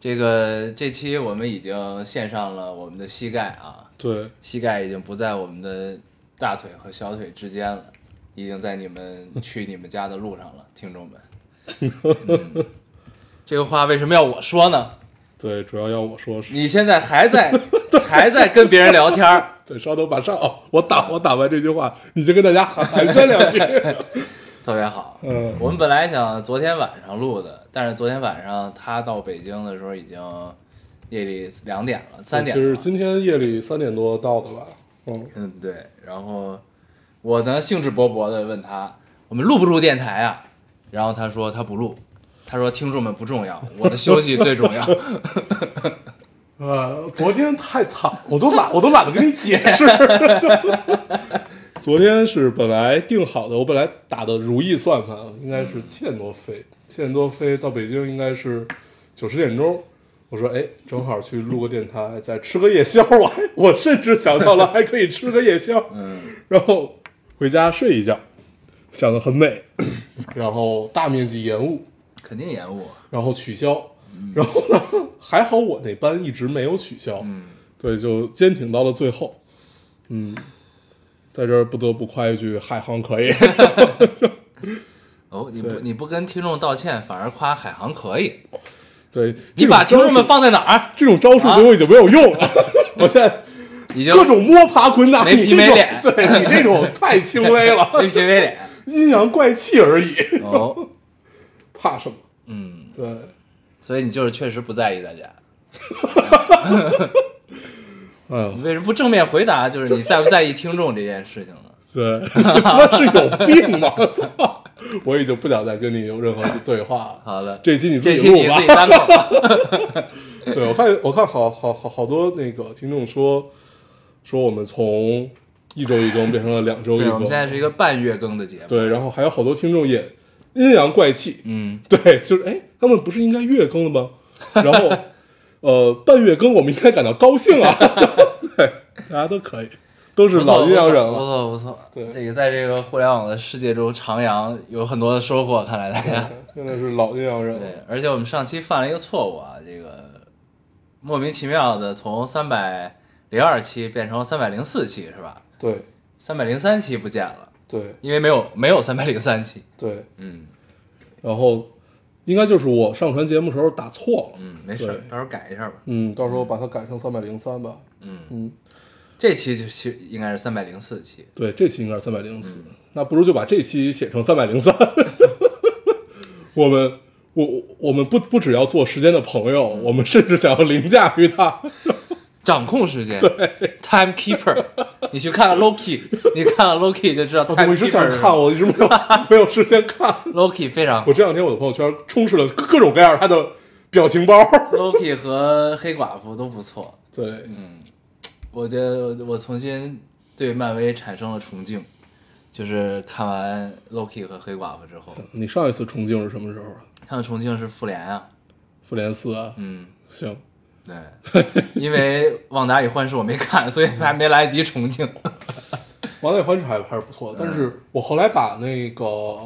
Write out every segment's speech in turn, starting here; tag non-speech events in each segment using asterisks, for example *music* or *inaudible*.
这个这期我们已经献上了我们的膝盖啊，对，膝盖已经不在我们的大腿和小腿之间了，已经在你们去你们家的路上了，*laughs* 听众们。嗯。这个话为什么要我说呢？对，主要要我说是，你现在还在 *laughs* 还在跟别人聊天儿，对，稍等，马上。哦，我打我打完这句话，你就跟大家寒寒暄两句。*laughs* 特别好。嗯，我们本来想昨天晚上录的，但是昨天晚上他到北京的时候已经夜里两点了，三点了。就是今天夜里三点多到的吧？嗯，嗯，对。然后我呢兴致勃勃的问他，我们录不录电台啊？然后他说他不录，他说听众们不重要，*laughs* 我的休息最重要。*laughs* 呃，昨天太惨，我都懒，我都懒得跟你解释。*laughs* 昨天是本来定好的，我本来打的如意算盘，应该是七点多飞，七点多飞到北京应该是九十点钟。我说，哎，正好去录个电台，再吃个夜宵。我还我甚至想到了还可以吃个夜宵，嗯，然后回家睡一觉，想的很美，*laughs* 然后大面积延误，肯定延误。然后取消，然后呢，还好我那班一直没有取消，嗯，对，就坚挺到了最后，嗯，在这儿不得不夸一句，海航可以，*laughs* 哦，你不你不跟听众道歉，反而夸海航可以，对，你把听众们放在哪儿？这种招数对我已经没有用了，*laughs* 我现在已经各种摸爬滚打，没皮没脸对你这种 *laughs* 太轻微了，没皮没脸。阴阳怪气而已，哦，怕什么？嗯，对，所以你就是确实不在意大家。哎呦你，为什么不正面回答？就是你在不在意听众这件事情呢？*laughs* 对，你他妈是有病吗？我操！我已经不想再跟你有任何对话了。好的，这期你自这己录吧。*laughs* 对，我看我看好好好好多那个听众说说我们从一周一更变成了两周一对，更，我们现在是一个半月更的节目。对，然后还有好多听众也阴阳怪气，嗯，对，就是哎，他们不是应该月更的吗？然后呃，半月更我们应该感到高兴啊，*laughs* 对，大家都可以，都是老阴阳人了。不了，错不错。对。这个在这个互联网的世界中徜徉有很多的收获，看来大家。*laughs* 真的是老阴阳人了。对，而且我们上期犯了一个错误啊，这个莫名其妙的从三百零二期变成了三百零四期，是吧？对。三百零三期不见了，对。因为没有没有三百零三期。对，嗯。然后应该就是我上传节目时候打错了，嗯，没事儿，到时候改一下吧。嗯，到时候把它改成三百零三吧，嗯，嗯。这期就其实应该是三百零四期。对，这期应该是三百零嗯四，那不如就把这期写成三百零三。*laughs* 我们，我我们不不只要做时间的朋友，我们甚至想要凌驾于他。掌控时间，对，timekeeper，*laughs* 你去看看 Loki，你看看 Loki 就知道我一直想看，我一直没有 *laughs* 没有时间看。Loki 非常好我这两天我的朋友圈充斥了各种各样他的表情包。，Loki 和黑寡妇都不错。对，嗯，我觉得我重新对漫威产生了崇敬，就是看完 Loki 和黑寡妇之后，你上一次崇敬是什么时候啊？看的崇敬是复联啊，复联四啊？嗯，行，对，因为《旺达与幻视》我没看，所以还没来得及崇敬。*laughs* 王内环视还还是不错的，但是我后来把那个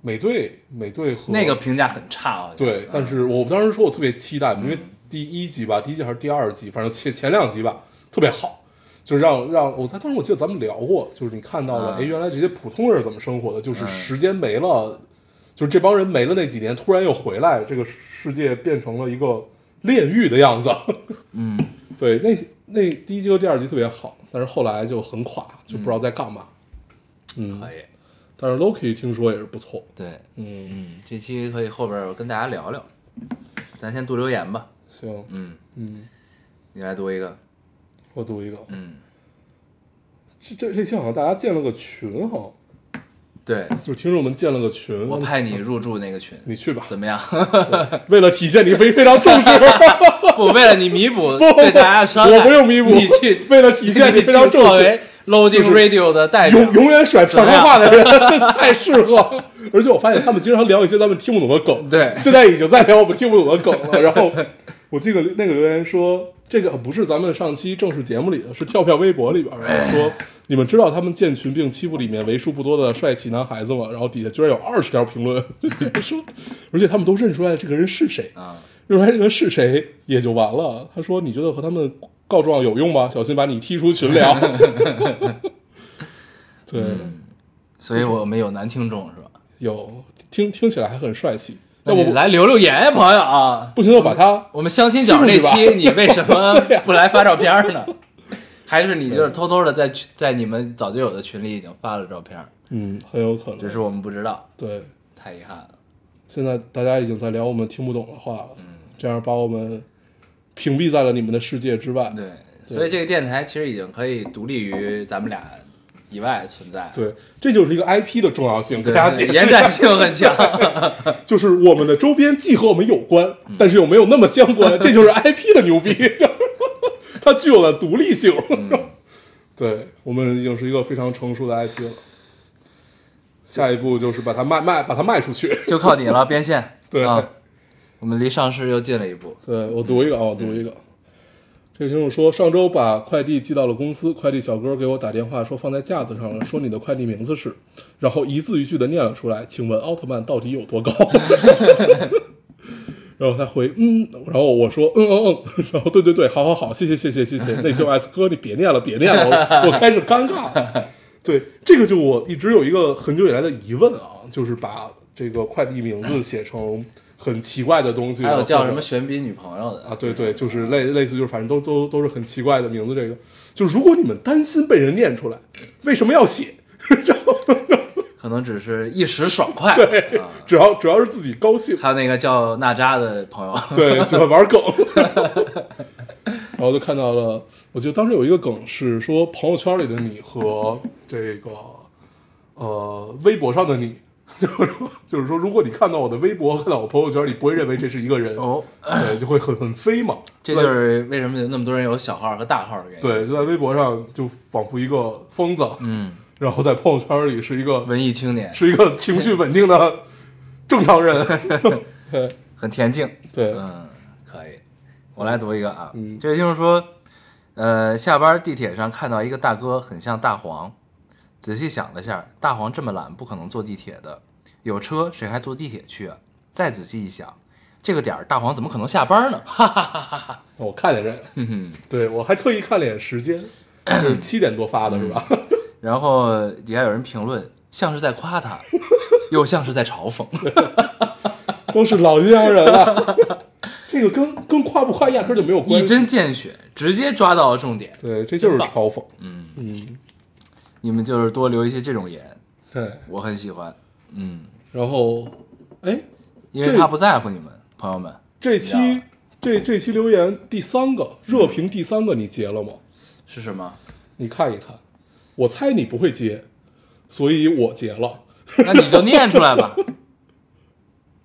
美队美队和那个评价很差啊，对，但是我当时说我特别期待，因为第一集吧，第一集还是第二集，反正前前两集吧特别好，就是让让我，他当时我记得咱们聊过，就是你看到了，啊哎、原来这些普通人是怎么生活的，就是嗯。时间没了，就是这帮人没了那几年，突然又回来，这个世界变成了一个炼狱的样子。嗯，*laughs* 对，那那第一集和第二集特别好，但是后来就很垮，就不知道在干嘛。嗯，可以，但是 Loki 听说也是不错。对，嗯，嗯，这期可以后边我跟大家聊聊，咱先读留言吧。行，嗯，嗯，你来读一个。我读一个。嗯，这这这期好像大家建了个群哈，对，就是听众们建了个群，我派你入驻那个群，你去吧。怎么样？为了体现你非非常重视，*laughs* 不，为了你弥补对大家的伤害，我不用弥补。你去，为了体现你非常重视。作为 Loading Radio 的代表。永，永远甩漂亮话的人 *laughs* 太适合。而且我发现他们经常聊一些咱们听不懂的梗，对。现在已经在聊我们听不懂的梗了。然后我记得那个留言说，这个不是咱们上期正式节目里的，是跳票微博里边儿。然后说，你们知道他们建群并欺负里面为数不多的帅气男孩子吗？然后底下居然有二十条评论 *laughs* 说，而且他们都认出来这个人是谁啊，认出来这个人是谁也就完了。他说，你觉得和他们告状有用吗？小心把你踢出群聊。*laughs* 对。所以我们有男听众是吧？有听听起来还很帅气，那要不来留留言呀，朋友啊！不行就把他我们相亲角那期，你为什么 *laughs* 不来发照片呢？还是你就是偷偷的在群在你们早就有的群里已经发了照片，嗯很有可能，只是我们不知道，对。太遗憾了。现在大家已经在聊我们听不懂的话了，嗯这样把我们屏蔽在了你们的世界之外。对，所以这个电台其实已经可以独立于咱们俩以外存在。对，这就是一个 IP 的重要性，给，大家解释延展性很强。*laughs* 就是我们的周边既和我们有关，但是又没有那么相关，*laughs* 这就是 IP 的牛逼，它具有了独立性。*laughs* 对我们已经是一个非常成熟的 IP 了，下一步就是把它卖卖，把它卖出去。就靠你了，变现。对啊，我们离上市又近了一步。对我读一个啊，我读一个。这个听众说，上周把快递寄到了公司，快递小哥给我打电话说放在架子上了，说你的快递名字是，然后一字一句的念了出来，请问奥特曼到底有多高？*laughs* 然后他回嗯，然后我说嗯嗯嗯，*laughs* 然后对对对，好好好，谢谢谢谢谢谢，内修 S 哥你别念了别念了，我 *laughs* 我开始尴尬。*laughs* 对，这个就我一直有一个很久以来的疑问啊，就是把这个快递名字写成很奇怪的东西，还有叫什么玄彬女朋友的啊，对对，就是类类似，就是反正都都都是很奇怪的名字。这个，就如果你们担心被人念出来，为什么要写？然后可能只是一时爽 *laughs* 快。对啊，主要主要是自己高兴，还有那个叫娜扎的朋友，*laughs* *laughs* 对，喜欢玩梗。然后就看到了，我记得当时有一个梗是说朋友圈里的你和这个呃微博上的你，就是说就是说，如果你看到我的微博，看到我朋友圈，你不会认为这是一个人，哦，对，就会很很飞嘛。这就是为什么有那么多人有小号和大号的原因。，对，就在微博上就仿佛一个疯子，嗯，然后在朋友圈里是一个文艺青年是一个情绪稳定的 *laughs* 正常人。*laughs* 对很恬静。*laughs* 对，嗯，可以。我来读一个啊，嗯这位听众说，呃，下班地铁上看到一个大哥很像大黄，仔细想了下，大黄这么懒，不可能坐地铁的，有车谁还坐地铁去啊？再仔细一想，这个点儿大黄怎么可能下班呢？哈哈哈哈哈。我看见这个，哼哼。对我还特意看了眼时间，是七点多发的是吧？然后底下有人评论，像是在夸他，*laughs* 又像是在嘲讽。*laughs* 都是老阴阳人了，*laughs* 这个跟跟夸不夸压根儿就没有关系一。针见血，直接抓到了重点。对，这就是嘲讽。嗯，嗯，你们就是多留一些这种言，对。我很喜欢。嗯，然后，哎，因为他不在乎你们，朋友们。这期这这期留言第三个热评第三个你截了吗？是什么？你看一看，我猜你不会接，所以我截了。那你就念出来吧。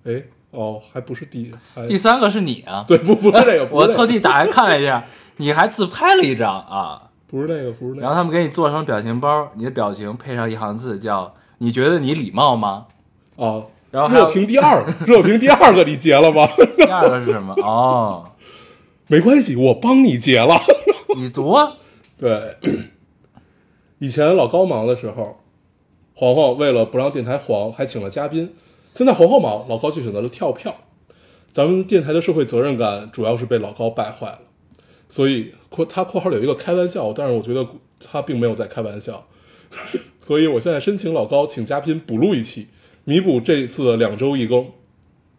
哎，哦，还不是第第三个是你啊，对，不不是这个，*laughs* 我特地打开看了一下，你还自拍了一张啊。不是那个，不是那个。然后他们给你做成表情包，你的表情配上一行字叫“你觉得你礼貌吗哦，然后还有热评第二个，热评第二个你截了吗？*laughs* ”？第二个是什么？哦，没关系，我帮你截了。你读啊。对，*laughs* 以前老高忙的时候，黄黄为了不让电台黄，还请了嘉宾。现在黄黄忙，老高就选择了跳票。咱们电台的社会责任感主要是被老高败坏了，所以括他括号里有一个开玩笑，但是我觉得他并没有在开玩笑。*laughs* 所以我现在申请老高请嘉宾补录一期，弥补这次两周一更。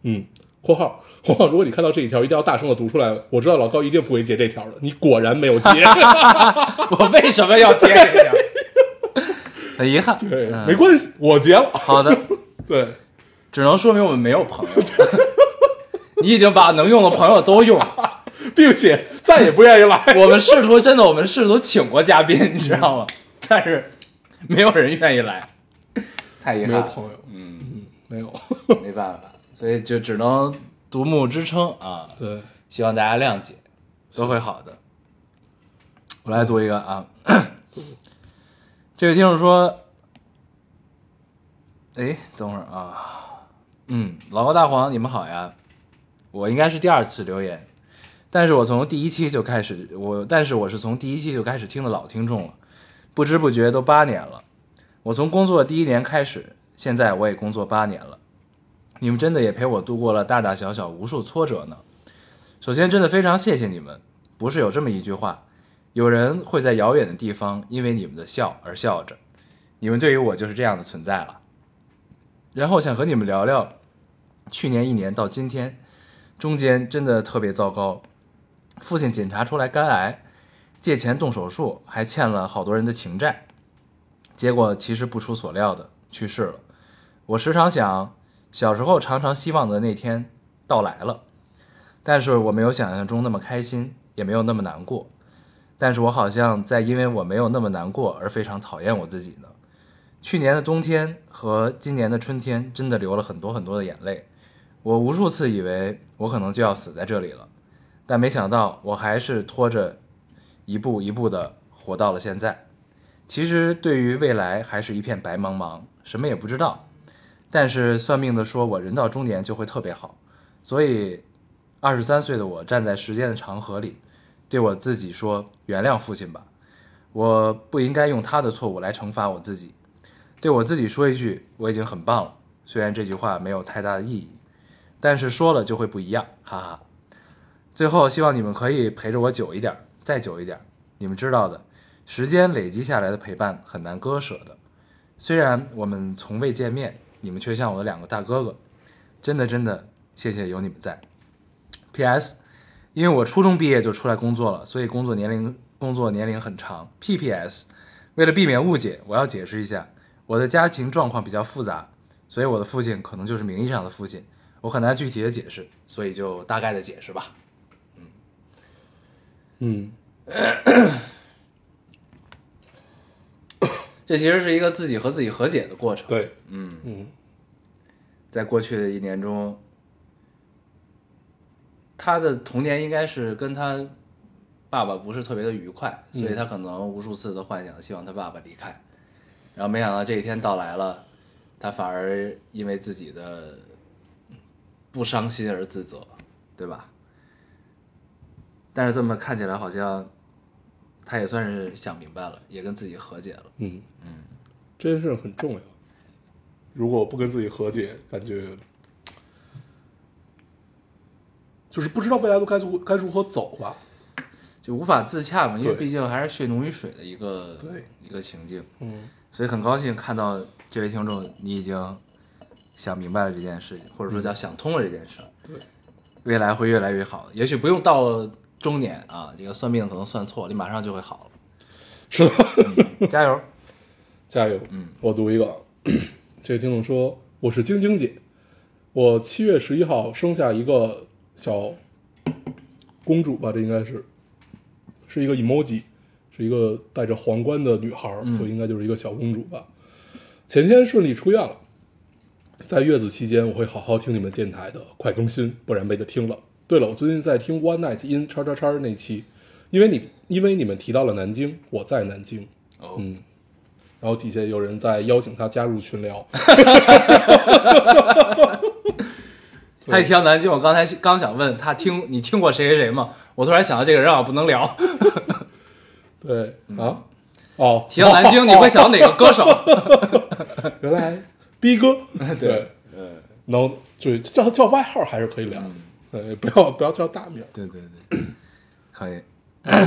嗯，括号黄黄，如果你看到这一条，一定要大声的读出来。我知道老高一定不会截这条的，你果然没有截。*laughs* 我为什么要接这条？很遗憾，没关系，我结了。好的，*laughs* 对，只能说明我们没有朋友。*laughs* 你已经把能用的朋友都用了，*laughs* 并且再也不愿意来。我们试图真的，我们试图请过嘉宾，你知道吗？但是没有人愿意来，太太遗憾了，没有朋友，嗯，嗯，没有，没办法，所以就只能独木支撑啊。对，希望大家谅解，都会好的。我来读一个啊，这位听众说，哎，等会儿啊，嗯，老高大黄，你们好呀，我应该是第二次留言，但是我从第一期就开始，我但是我是从第一期就开始听的老听众了，不知不觉都八年了。我从工作第一年开始，现在我也工作八年了，你们真的也陪我度过了大大小小无数挫折呢。首先，真的非常谢谢你们。不是有这么一句话，有人会在遥远的地方因为你们的笑而笑着，你们对于我就是这样的存在了。然后想和你们聊聊，去年一年到今天，中间真的特别糟糕。父亲检查出来肝癌，借钱动手术，还欠了好多人的情债，结果其实不出所料的去世了。我时常想，小时候常常希望的那天到来了。但是我没有想象中那么开心，也没有那么难过。但是我好像在因为我没有那么难过而非常讨厌我自己呢。去年的冬天和今年的春天真的流了很多很多的眼泪，我无数次以为我可能就要死在这里了，但没想到我还是拖着一步一步的活到了现在。其实对于未来还是一片白茫茫，什么也不知道。但是算命的说我人到中年就会特别好，所以二十三岁的我站在时间的长河里，对我自己说：“原谅父亲吧，我不应该用他的错误来惩罚我自己。”对我自己说一句：“我已经很棒了。”虽然这句话没有太大的意义，但是说了就会不一样，哈哈。最后，希望你们可以陪着我久一点，再久一点。你们知道的，时间累积下来的陪伴很难割舍的。虽然我们从未见面，你们却像我的两个大哥哥。真的真的，谢谢有你们在。P.S. 因为我初中毕业就出来工作了，所以工作年龄工作年龄很长。P.P.S. 为了避免误解，我要解释一下，我的家庭状况比较复杂，所以我的父亲可能就是名义上的父亲，我很难具体的解释，所以就大概的解释吧。嗯嗯，这其实是一个自己和自己和解的过程。，对，嗯，嗯，在过去的一年中，他的童年应该是跟他爸爸不是特别的愉快，所以他可能无数次的幻想希望他爸爸离开，然后没想到这一天到来了，他反而因为自己的不伤心而自责，对吧？但是这么看起来，好像他也算是想明白了，也跟自己和解了。嗯嗯，这件事很重要。如果不跟自己和解，感觉就是不知道未来路该如该如何走吧。就无法自洽嘛，因为毕竟还是血浓于水的一个对一个情境，嗯，所以很高兴看到这位听众你已经想明白了这件事情，或者说叫想通了这件事，对，未来会越来越好，也许不用到中年啊，这个算命可能算错，你马上就会好了，是的，加油！*laughs* 加油。嗯，我读一个，*coughs* 这位听众说：“我是晶晶姐，我七月十一号生下一个小公主吧，这应该是是一个 emoji，是一个戴着皇冠的女孩儿，所以应该就是一个小公主吧。前天顺利出院了，在月子期间我会好好听你们电台的，快更新，不然没得听了。对了，我最近在听 One Night in 叉叉叉那期，因为你因为你们提到了南京，我在南京，哦，嗯，然后底下有人在邀请他加入群聊 *laughs* *laughs* *laughs* 他一提到南京，我刚才刚想问他听你听过谁谁谁吗？我突然想到这个人好像不能聊。*laughs* 对啊，哦，提到南京，你会想到哪个歌手？*laughs* 原来逼哥，*laughs* 对，嗯，能就是叫叫外号还是可以聊，呃，不要不要叫大名，对对对，*coughs* 可以。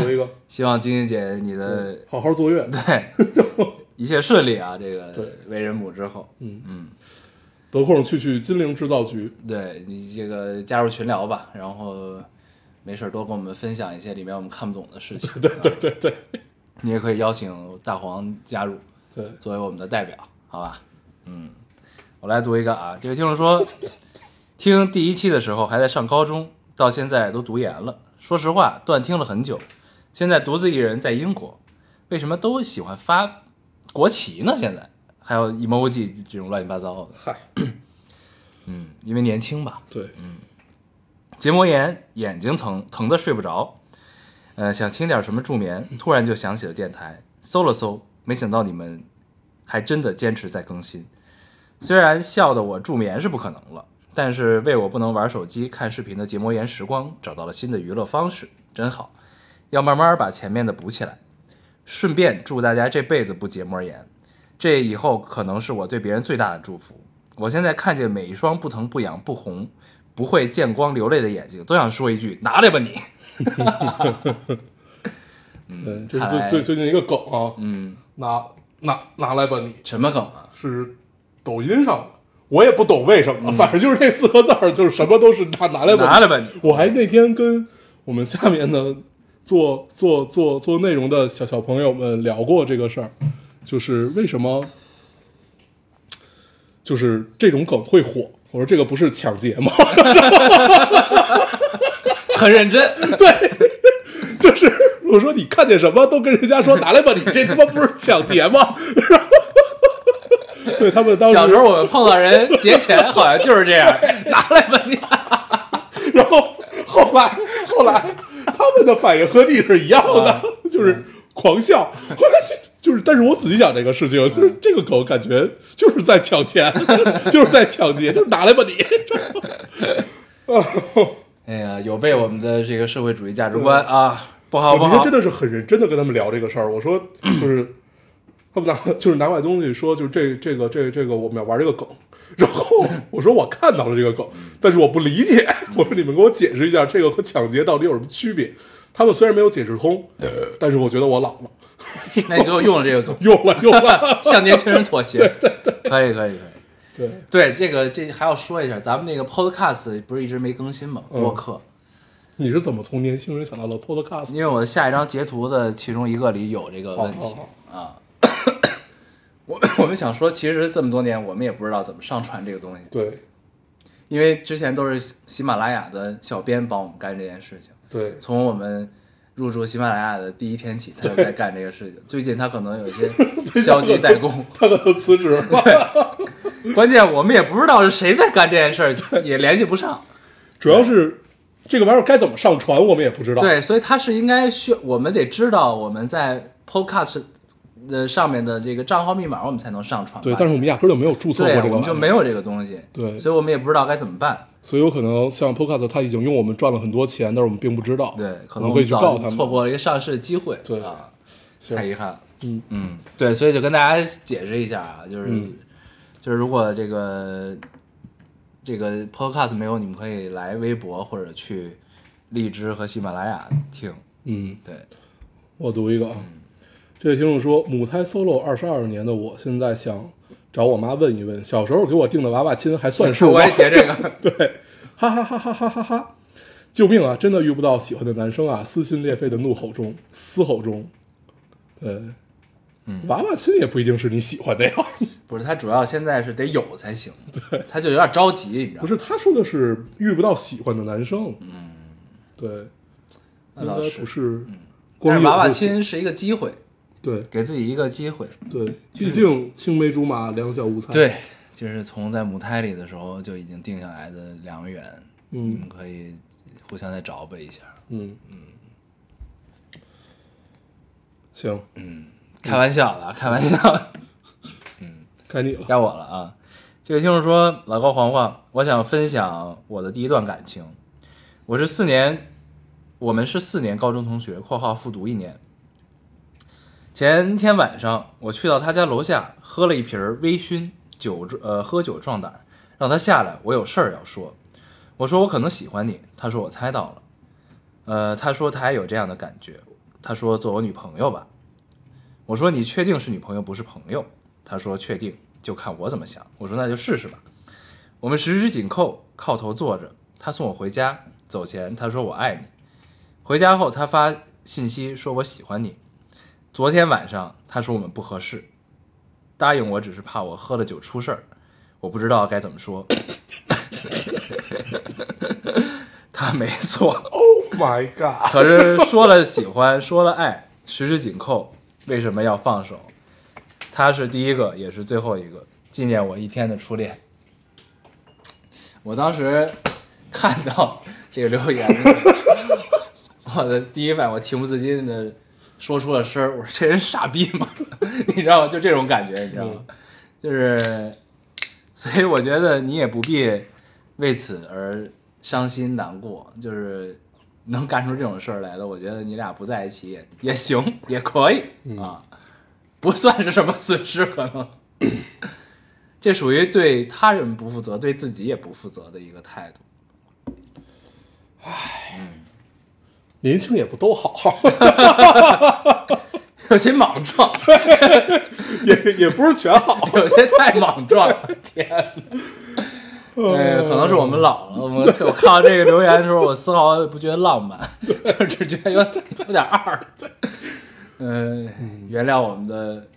有一个。*coughs* 希望晶晶姐你的好好坐月，对一切顺利啊！这个对。为人母之后，嗯。嗯，得空去去金陵制造局，对你这个加入群聊吧，然后没事多跟我们分享一些里面我们看不懂的事情。*laughs* 对对对对，你也可以邀请大黄加入，对，作为我们的代表，好吧？嗯，我来读一个啊，这位听众说，*laughs* 听第一期的时候还在上高中，到现在都读研了。说实话，断听了很久，现在独自一人在英国，为什么都喜欢发国旗呢？现在还有 emoji 这种乱七八糟的。嗨，*clears throat* 嗯，因为年轻吧，对，嗯结膜炎，眼睛疼，疼的睡不着。呃，想听点什么助眠，突然就想起了电台，搜了搜，没想到你们还真的坚持在更新。虽然笑的我助眠是不可能了，但是为我不能玩手机、看视频的结膜炎时光找到了新的娱乐方式，真好。要慢慢把前面的补起来。顺便祝大家这辈子不结膜炎，这以后可能是我对别人最大的祝福。我现在看见每一双不疼不痒不红，不会见光流泪的眼睛，都想说一句：拿来吧你！*laughs* 嗯，这是最最最近一个梗啊，嗯，拿拿拿来吧你，什么梗啊？是抖音上的，我也不懂为什嗯么，反正就是这四个字儿，就是什么都是拿拿来吧你拿来吧你！我还那天跟我们下面的做做做做内容的小小朋友们聊过这个事儿，就是为什么就是这种梗会火。我说这个不是抢劫吗？*laughs* 很认真，对 *laughs* 就是我说你看见什么都跟人家说拿来吧，你这他妈不是抢劫吗？*laughs* 对他们当时，小时候我们碰到人劫钱，好像就是这样，拿来吧你！然后后来后来他们的反应和你是一样的，就是狂笑。就是，但是我仔细想这个事情，就是这个狗感觉就是在抢钱，*laughs* 就是在抢劫，就是拿来吧你。*laughs* 哎呀，有被我们的这个社会主义价值观啊，不好不好我那天真。的是很认真的跟他们聊这个事儿。我说，就是他们拿 *laughs* 就是拿过来东西说，就是这这个这这个我们要玩这个梗。然后我说我看到了这个梗，但是我不理解。我说你们给我解释一下这个和抢劫到底有什么区别？他们虽然没有解释通，但是我觉得我老了，*laughs* 那你最后用了这个梗，*laughs* 用了用了。向年轻人妥协。*laughs* 对对对，可以可以可以。对，对，这个这还要说一下，咱们那个 Podcast 不是一直没更新吗？嗯播客，你是怎么从年轻人想到了 Podcast？因为我的下一张截图的其中一个里有这个问题好好啊。我我们想说，其实这么多年我们也不知道怎么上传这个东西，对因为之前都是喜马拉雅的小编帮我们干这件事情。对从我们入驻喜马拉雅的第一天起，他就在干这个事情。最近他可能有一些 *laughs* 消极怠工，他可能辞职了。*laughs* 对关键我们也不知道是谁在干这件事儿，*laughs* 也联系不上。主要是这个玩意儿该怎么上传，我们也不知道。对，所以他是应该需我们得知道我们在 Podcast 的上面的这个账号密码，我们才能上传吧。对，但是我们压根儿就没有注册过这个我们就没有这个东西，对所以我们也不知道该怎么办。所以有可能像 Podcast，他已经用我们赚了很多钱，但是我们并不知道。对，可能我们早去告他们。错过了一个上市的机会，对啊，太遗憾了。嗯嗯，对，所以就跟大家解释一下啊，就是、嗯就是如果这个这个 Podcast 没有，你们可以来微博或者去荔枝和喜马拉雅听。嗯，对，我读一个啊，这位听众说，母胎 solo 二十二年的我，现在想找我妈问一问，小时候给我定的娃娃亲还算数吗？我也截这个。*laughs* 对，哈哈哈哈哈哈哈！救命啊！真的遇不到喜欢的男生啊！撕心裂肺的怒吼中，嘶吼中，对，嗯娃娃亲也不一定是你喜欢的呀。*laughs* 不是，他主要现在是得有才行，对，他就有点着急，你知道吗？不是，他说的是遇不到喜欢的男生。嗯，对，那倒是不是但是娃娃。亲是一个机会，对给自己一个机会。对，毕竟青梅竹马，两小无猜。，对，就是从在母胎里的时候就已经定下来的良缘，你嗯们可以互相再找补一下。嗯嗯，行，嗯开玩笑的，啊，开玩笑嗯。该你了。该我了啊！这位听众说：“老高黄黄，我想分享我的第一段感情。我是四年，我们是四年高中同学（括号复读一年）。前天晚上，我去到他家楼下，喝了一瓶微醺酒，呃，喝酒壮胆，让他下来，我有事儿要说。我说我可能喜欢你，他说我猜到了。呃，他说他也有这样的感觉，他说做我女朋友吧。我说你确定是女朋友不是朋友？他说确定，就看我怎么想。我说那就试试吧。我们十指紧扣，靠头坐着。他送我回家，走前他说我爱你。回家后他发信息说我喜欢你。昨天晚上他说我们不合适，答应我只是怕我喝了酒出事儿。我不知道该怎么说。*laughs* 他没错。Oh my god！可是说了喜欢，说了爱，十指紧扣，为什么要放手？他是第一个，也是最后一个，纪念我一天的初恋。我当时看到这个留言我的第一反应，我情不自禁的说出了声儿，*laughs* 我说这人傻逼吗？*laughs* 你知道吗？就这种感觉，你知道吗？就是，所以我觉得你也不必为此而伤心难过，就是能干出这种事儿来的，我觉得你俩不在一起也也行，也可以啊，不算是什么损失，可能。*coughs* 这属于对他人不负责，对自己也不负责的一个态度。年轻也不都好，*laughs* 有些莽撞，*laughs* 也也不是全好。有些太莽撞了，天哪！*laughs* 呃，可能是我们老了。我们我看到这个留言的时候，我丝毫不觉得浪漫，就只觉得有有点二。呃，原谅我们的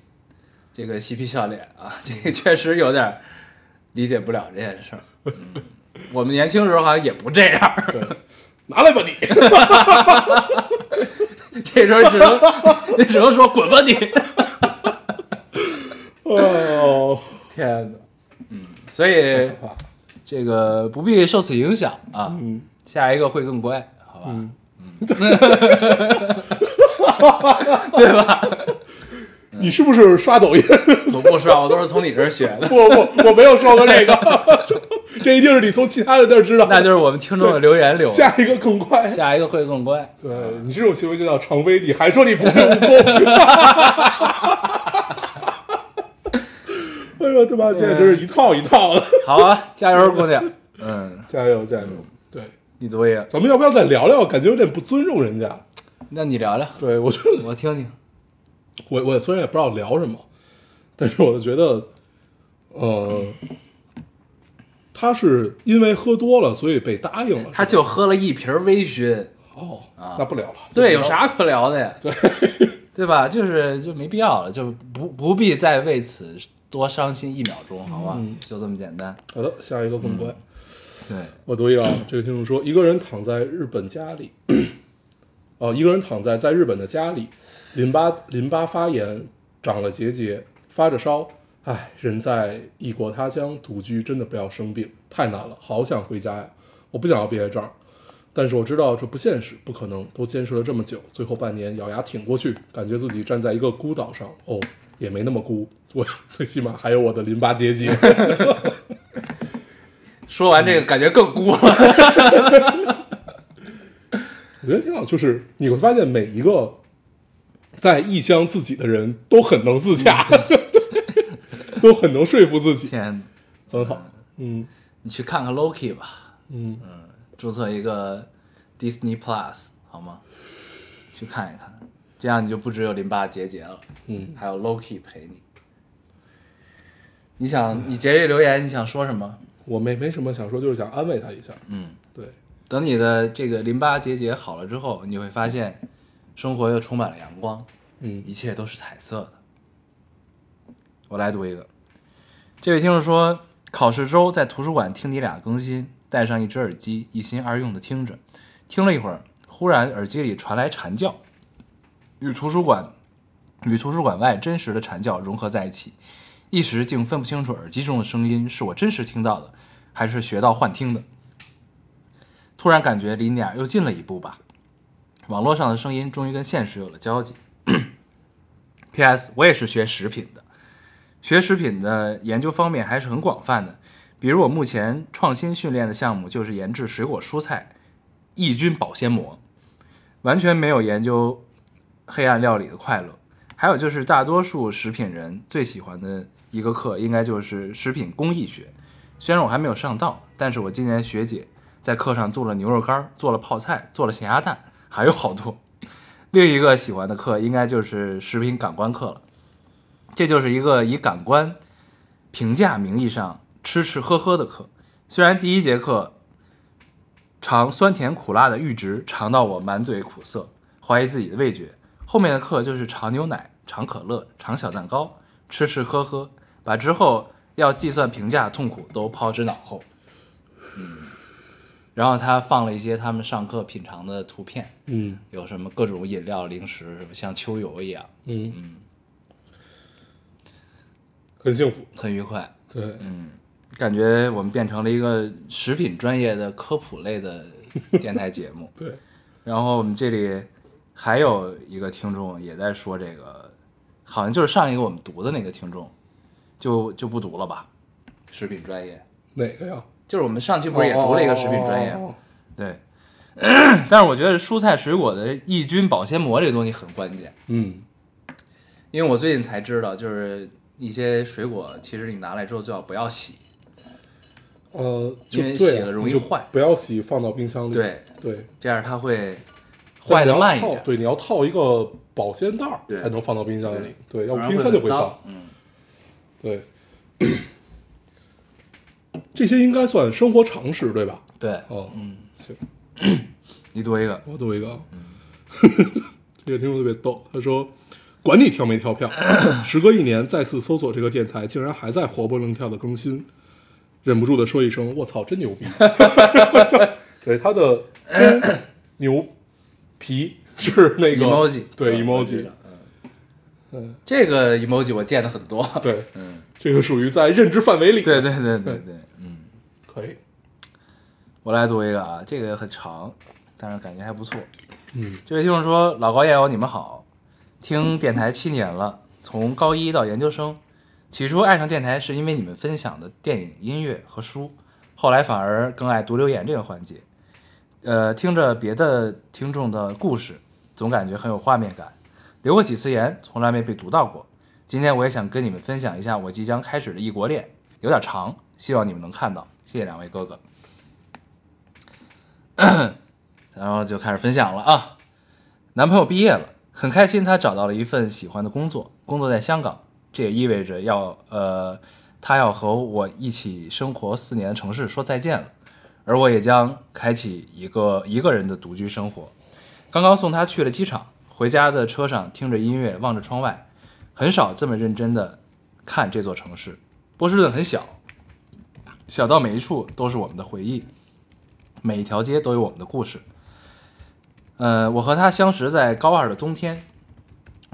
这个嬉皮笑脸啊，这个确实有点理解不了这件事儿。嗯，我们年轻时候好像也不这样，拿来吧你，*laughs* 这时候只能 *laughs* 你只能说滚吧你。哦，天哪，嗯，所以这个不必受此影响啊，嗯。下一个会更乖，好吧？嗯，*laughs* 对吧？你是不是刷抖音？我不刷，我都是从你这儿学的，不不，我没有说过这个，*laughs* 这一定是你从其他的地儿知道。那就是我们听众的留言留的。下一个更快。下一个会更乖，对你这种行为就叫常威，你还说你不会武功？*laughs* 哎呦他妈，现在真是一套一套的。好啊，加油，姑娘。*laughs* 嗯，加油加油！对，你读一个，咱们要不要再聊聊？感觉有点不尊重人家。那你聊聊，对我我听听。我我虽然也不知道聊什么，但是我就觉得，呃，他是因为喝多了，所以被答应了。他就喝了一瓶微醺，哦，啊那不聊了。对，有啥可聊的呀？对，*laughs* 对吧？就是就没必要了，就不不必再为此多伤心一秒钟，好吧？嗯就这么简单。好的，下一个更乖。对，我读一个啊，这个听众说，一个人躺在日本家里，*coughs* 哦，一个人躺在在日本的家里，淋巴淋巴发炎，长了结节，发着烧，唉，人在异国他乡独居，真的不要生病，太难了，好想回家呀！我不想要憋在这儿，但是我知道这不现实，不可能，都坚持了这么久，最后半年咬牙挺过去，感觉自己站在一个孤岛上，哦，也没那么孤，我最起码还有我的淋巴结节。*laughs* 说完这个感觉更孤了。*laughs* 我觉得挺好，就是你会发现每一个在异乡自己的人都很能自洽，*laughs* 都很能说服自己，天，很好。嗯。你去看看 Loki 吧，嗯。嗯，注册一个 Disney Plus 好吗？去看一看，这样你就不只有淋巴结节了，嗯。还有 Loki 陪你。你想，你节日留言，你想说什么？我没没什么想说，就是想安慰他一下。嗯，对，等你的这个淋巴结节好了之后，你会发现，生活又充满了阳光，嗯一切都是彩色的。我来读一个，这位听众说，考试周在图书馆听你俩更新，戴上一只耳机，一心二用的听着，听了一会儿，忽然耳机里传来蝉叫，与图书馆与图书馆外真实的蝉叫融合在一起，一时竟分不清楚耳机中的声音是我真实听到的，还是学到幻听的。突然感觉离你俩又近了一步吧。网络上的声音终于跟现实有了交集。*clears throat* P.S. 我也是学食品的，学食品的研究方面还是很广泛的。比如我目前创新训练的项目就是研制水果蔬菜抑菌保鲜膜，完全没有研究黑暗料理的快乐。还有就是大多数食品人最喜欢的一个课，应该就是食品工艺学。虽然我还没有上道，但是我今年学姐在课上做了牛肉干，做了泡菜，做了咸鸭蛋，还有好多。另一个喜欢的课应该就是食品感官课了，这就是一个以感官评价名义上吃吃喝喝的课。虽然第一节课尝酸甜苦辣的阈值尝到我满嘴苦涩，怀疑自己的味觉，后面的课就是尝牛奶、尝可乐、尝小蛋糕，吃吃喝喝，把之后要计算评价痛苦都抛之脑后。嗯，然后他放了一些他们上课品尝的图片，嗯有什么各种饮料、零食，什么像秋游一样。嗯嗯很幸福。很愉快。对，嗯，感觉我们变成了一个食品专业的科普类的电台节目。*laughs* 对，然后我们这里还有一个听众也在说这个，好像就是上一个我们读的那个听众，就就不读了吧。食品专业哪个呀？就是我们上期不是也读了一个食品专业？对，*clears throat* 但是我觉得蔬菜水果的抑菌保鲜膜这个东西很关键，嗯，因为我最近才知道，就是一些水果其实你拿来之后最好不要洗，呃，就因为洗了容易坏。不要洗，放到冰箱里。对，对，这样它会坏的慢一点。对你要套一个保鲜袋儿才能放到冰箱里。对，要不冰箱就会脏。嗯，对，这些应该算生活常识，对吧？对，哦，嗯，行，你读一个，我读一个啊。嗯 *laughs* 这个听众特别逗，他说：“管你跳没跳票，*laughs* 时隔一年再次搜索这个电台，竟然还在活蹦乱跳的更新，忍不住的说一声：我操，真牛逼！” *laughs* 对，他的真牛皮是那个 emoji，对 emoji，嗯，这个 emoji 我见的很多。对，嗯，这个属于在认知范围里。对对对对对，嗯，可以，我来读一个啊，这个很长，但是感觉还不错。嗯这位听众说：“老高、燕友，你们好，听电台七年了，从高一到研究生。起初爱上电台是因为你们分享的电影、音乐和书，后来反而更爱读留言这个环节。呃，听着别的听众的故事，总感觉很有画面感。留过几次言，从来没被读到过。今天我也想跟你们分享一下我即将开始的异国恋，有点长，希望你们能看到。谢谢两位哥哥。*coughs* ”然后就开始分享了啊。男朋友毕业了，很开心，他找到了一份喜欢的工作，工作在香港，这也意味着要呃，他要和我一起生活四年的城市说再见了，而我也将开启一个一个人的独居生活。刚刚送他去了机场，回家的车上听着音乐，望着窗外，很少这么认真的看这座城市。波士顿很小，小到每一处都是我们的回忆，每一条街都有我们的故事。呃，我和他相识在高二的冬天，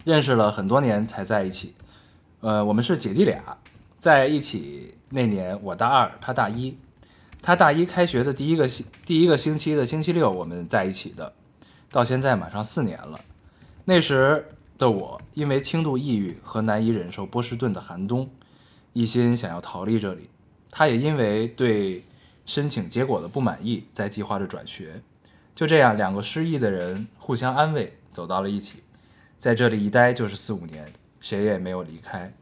认识了很多年才在一起。呃，我们是姐弟俩，在一起那年我大二，他大一。他大一开学的第一个星第一个星期的星期六，我们在一起的，到现在马上四年了。那时的我因为轻度抑郁和难以忍受波士顿的寒冬，一心想要逃离这里。他也因为对申请结果的不满意，在计划着转学。就这样，两个失意的人互相安慰，走到了一起。在这里一待就是四五年，谁也没有离开。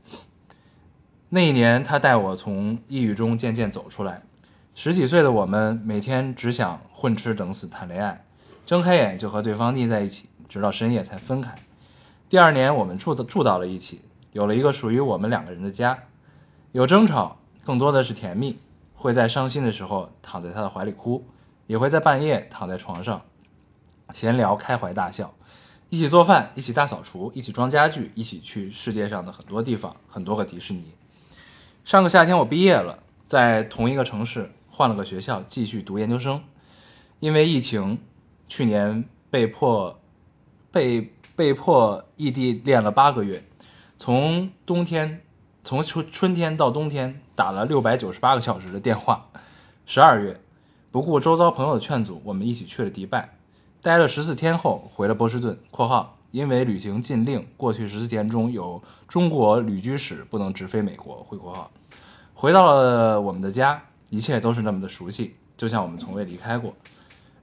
那一年，他带我从抑郁中渐渐走出来。十几岁的我们，每天只想混吃等死谈恋爱，睁开眼就和对方腻在一起，直到深夜才分开。第二年，我们住的住到了一起，有了一个属于我们两个人的家。有争吵，更多的是甜蜜。会在伤心的时候躺在他的怀里哭，也会在半夜躺在床上闲聊，开怀大笑，一起做饭，一起大扫除，一起装家具，一起去世界上的很多地方，很多个迪士尼。上个夏天我毕业了，在同一个城市换了个学校继续读研究生，因为疫情，去年被迫被被迫异地恋了八个月，从冬天从春春天到冬天打了六百九十八个小时的电话。十二月，不顾周遭朋友的劝阻，我们一起去了迪拜，待了十四天后回了波士顿（括号因为旅行禁令，过去十四天中有中国旅居史不能直飞美国）回括号。回到了我们的家，一切都是那么的熟悉，就像我们从未离开过。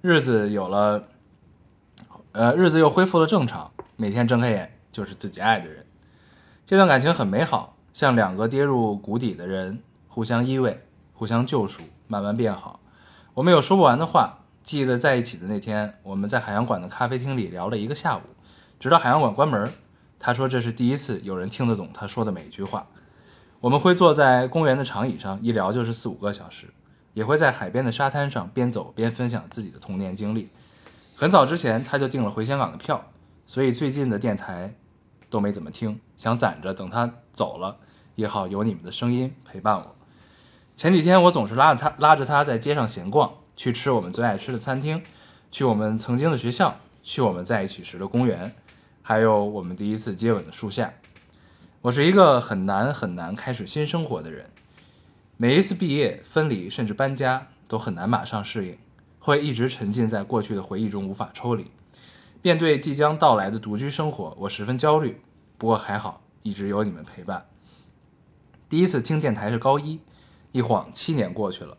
日子有了，呃，日子又恢复了正常，每天睁开眼就是自己爱的人。这段感情很美好，像两个跌入谷底的人，互相依偎，互相救赎，慢慢变好。我们有说不完的话。记得在一起的那天，我们在海洋馆的咖啡厅里聊了一个下午，直到海洋馆关门。他说这是第一次有人听得懂他说的每一句话。我们会坐在公园的长椅上，一聊就是四五个小时，也会在海边的沙滩上边走边分享自己的童年经历。很早之前他就订了回香港的票，所以最近的电台都没怎么听，想攒着等他走了也好有你们的声音陪伴我。前几天我总是拉着他拉着他在街上闲逛，去吃我们最爱吃的餐厅，去我们曾经的学校，去我们在一起时的公园，还有我们第一次接吻的树下。我是一个很难很难开始新生活的人，每一次毕业、分离甚至搬家都很难马上适应，会一直沉浸在过去的回忆中无法抽离。面对即将到来的独居生活，我十分焦虑，不过还好，一直有你们陪伴。第一次听电台是高一，一晃七年过去了。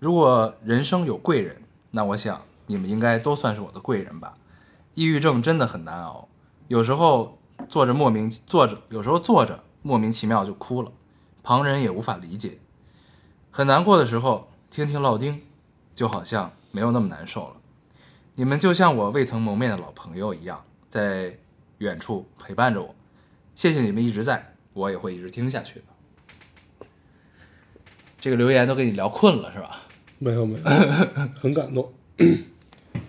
如果人生有贵人，那我想你们应该都算是我的贵人吧。抑郁症真的很难熬，有时候坐着莫名坐着，有时候坐着莫名其妙就哭了，旁人也无法理解。很难过的时候，听听老丁，就好像没有那么难受了。你们就像我未曾谋面的老朋友一样，在远处陪伴着我。谢谢你们一直在，我也会一直听下去的。这个留言都给你聊困了是吧？没有没有，很感动，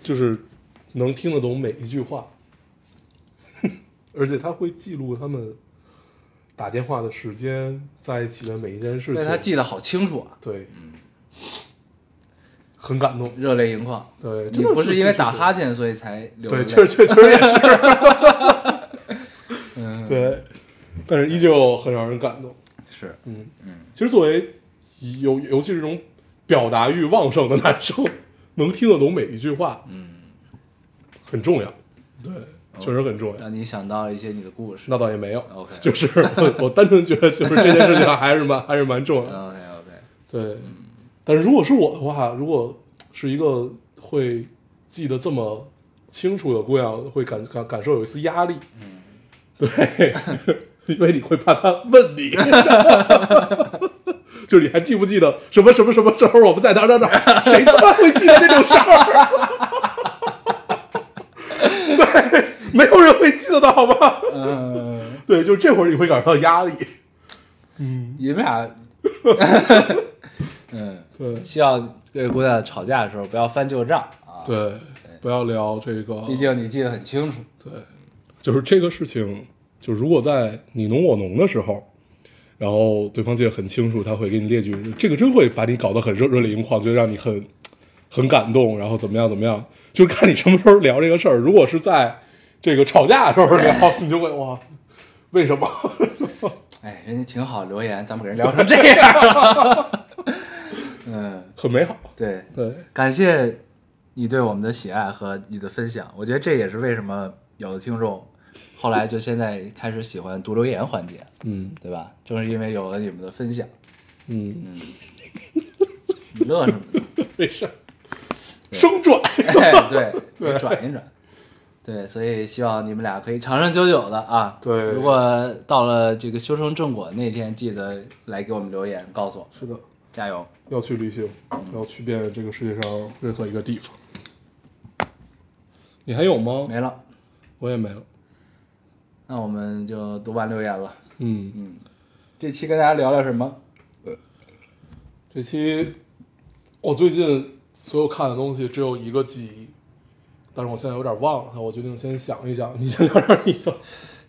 就是能听得懂每一句话，而且他会记录他们打电话的时间，在一起的每一件事对情。他记得好清楚啊，对，很感动。热泪盈眶。对，你不是因为打哈欠所以才流泪对，确实确确实也是。*laughs* 嗯，*laughs* 对，但是依旧很让人感动。是，嗯嗯，其实作为尤尤其是这种表达欲旺盛的男生，能听得懂每一句话，嗯，很重要。对，确实很重要。让你想到了一些你的故事。那倒也没有 OK 就是我我单纯觉得就是这件事情还是蛮还是蛮重要的。*laughs* OK OK，对，但是如果是我的话，如果是一个会记得这么清楚的姑娘，会感感感受有一丝压力。嗯，*laughs* 对，因为你会怕她问你，*laughs* 就是你还记不记得什么什么什么时候我们在哪哪哪？谁他妈会记得这种事儿？*laughs* 对，没有人会记得的好吗？嗯，对，就这会儿你会感受到压力。嗯你们俩，嗯，对希望各位姑娘吵架的时候不要翻旧账啊。，对，不要聊这个，毕竟你记得很清楚。对，就是这个事情，就如果在你侬我侬的时候，然后对方记得很清楚，他会给你列举，这个真会把你搞得很热热泪盈眶，就让你很很感动，然后怎么样怎么样，就是看你什么时候聊这个事儿。如果是在这个吵架的时候聊，你就会哇，为什么？*laughs* 哎，人家挺好，留言，咱们给人聊成这样了。嗯，很美好。对，对，感谢你对我们的喜爱和你的分享，我觉得这也是为什么有的听众后来就现在开始喜欢读留言环节，嗯对吧？正是因为有了你们的分享，嗯嗯，你乐什么呢？*laughs* 没事儿，生转。哎，对，*laughs* 得转一转。对，所以希望你们俩可以长长久久的啊。对如果到了这个修成正果那天，记得来给我们留言，告诉我，是的，加油。要去旅行，要去遍这个世界上任何一个地方。你还有吗？没了，我也没了。那我们就读完留言了。嗯嗯，这期跟大家聊聊什么？这期我最近所有看的东西只有一个记忆，但是我现在有点忘了它，我决定先想一想。你先聊点你的，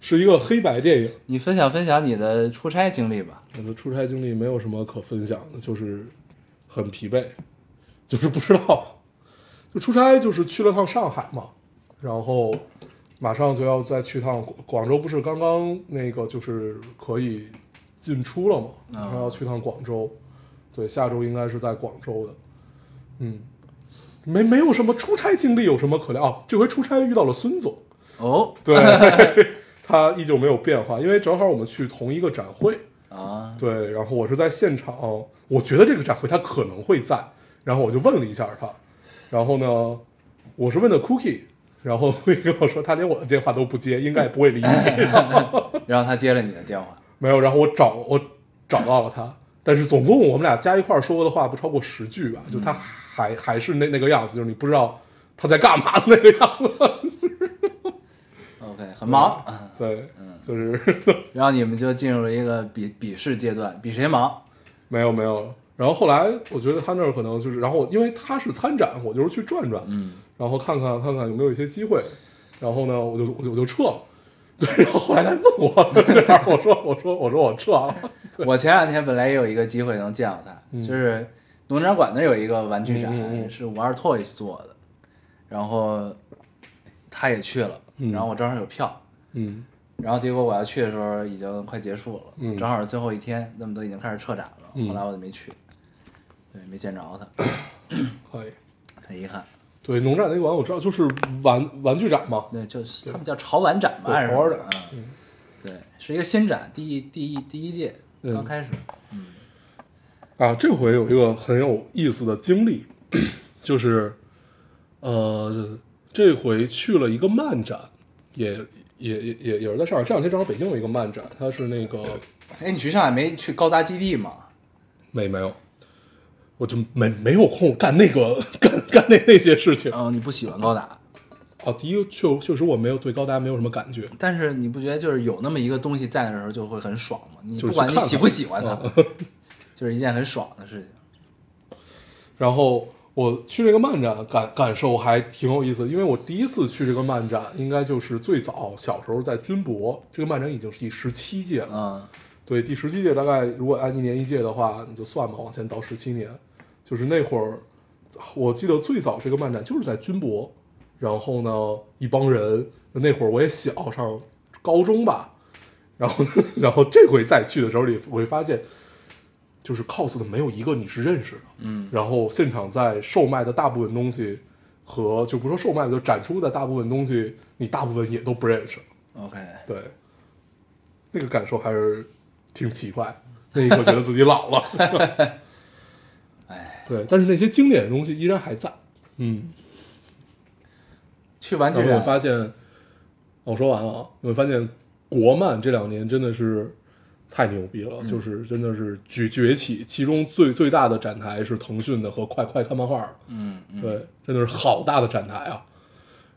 是一个黑白电影。你分享分享你的出差经历吧。我的出差经历没有什么可分享的，就是很疲惫，就是不知道，就出差就是去了趟上海嘛，然后马上就要再去趟广广州，不是刚刚那个就是可以进出了嘛，马上要去趟广州，对，下周应该是在广州的，嗯，没没有什么出差经历有什么可聊？哦，这回出差遇到了孙总，哦，对，*laughs* 他依旧没有变化，因为正好我们去同一个展会。啊，对，然后我是在现场，我觉得这个展会他可能会在，然后我就问了一下他，然后呢，我是问的 Cookie，然后 Cookie 跟我说他连我的电话都不接，应该也不会理你，*laughs* 然后他接了你的电话。没有，然后我找我找到了他，但是总共我们俩加一块儿说过的话不超过十句吧，就他还还是那那个样子，就是你不知道他在干嘛的那个样子，OK，很忙。嗯对，就是然后你们就进入了一个比比试阶段，比谁忙。没有没有。然后后来我觉得他那儿可能就是，然后我因为他是参展，我就是去转转，嗯，然后看看看看有没有一些机会，然后呢，我就我就我就撤了。对，然后后来他问我，*laughs* 我说我说我说我撤了。我前两天本来也有一个机会能见到他，就是农展馆那有一个玩具展，嗯嗯嗯是五二 Toys 做的，然后他也去了，嗯然后我正好有票，嗯然后结果我要去的时候已经快结束了，嗯正好是最后一天，那么都已经开始撤展了，嗯后来我就没去，对，没见着他，*clears throat* 可以。很遗憾。对，农展那个馆我知道，就是玩玩具展嘛。对，就是他们叫潮玩展嘛，对还是潮玩展嗯，对，是一个新展，第一第一第一届嗯刚开始，啊，这回有一个很有意思的经历，*clears throat* 就是，呃，这回去了一个漫展，也也也也也是在上海。这两天正好北京有一个漫展，它是那个哎，你去上海没去高达基地吗？没没有，我就没没有空干那个 *laughs* 干干那那些事情啊。嗯，你不喜欢高达，哦第一个确确实我没有对高达没有什么感觉，但是你不觉得就是有那么一个东西在的时候就会很爽吗？你不管你喜不喜欢它嗯，*laughs* 就是一件很爽的事情。然后我去这个漫展感感受还挺有意思，因为我第一次去这个漫展，应该就是最早小时候在军博，这个漫展已经是第十七届了。嗯，对，第十七届大概如果按一年一届的话，你就算吧，往前倒十七年，就是那会儿，我记得最早这个漫展就是在军博，然后呢，一帮人，那会儿我也小，上高中吧，然后 *laughs* 然后这回再去的时候，你我会发现，就是 cos 的没有一个你是认识的，嗯，然后现场在售卖的大部分东西和就不说售卖，就展出的大部分东西，你大部分也都不认识，OK，对，那个感受还是挺奇怪，那一刻觉得自己老了。*laughs* 哎，对，但是那些经典的东西依然还在。嗯，去玩具然后我，发现，我说完了啊，我发现国漫这两年真的是太牛逼了，就是真的是崛崛起，其中最最大的展台是腾讯的和快快看漫画的，嗯嗯，对，真的是好大的展台啊。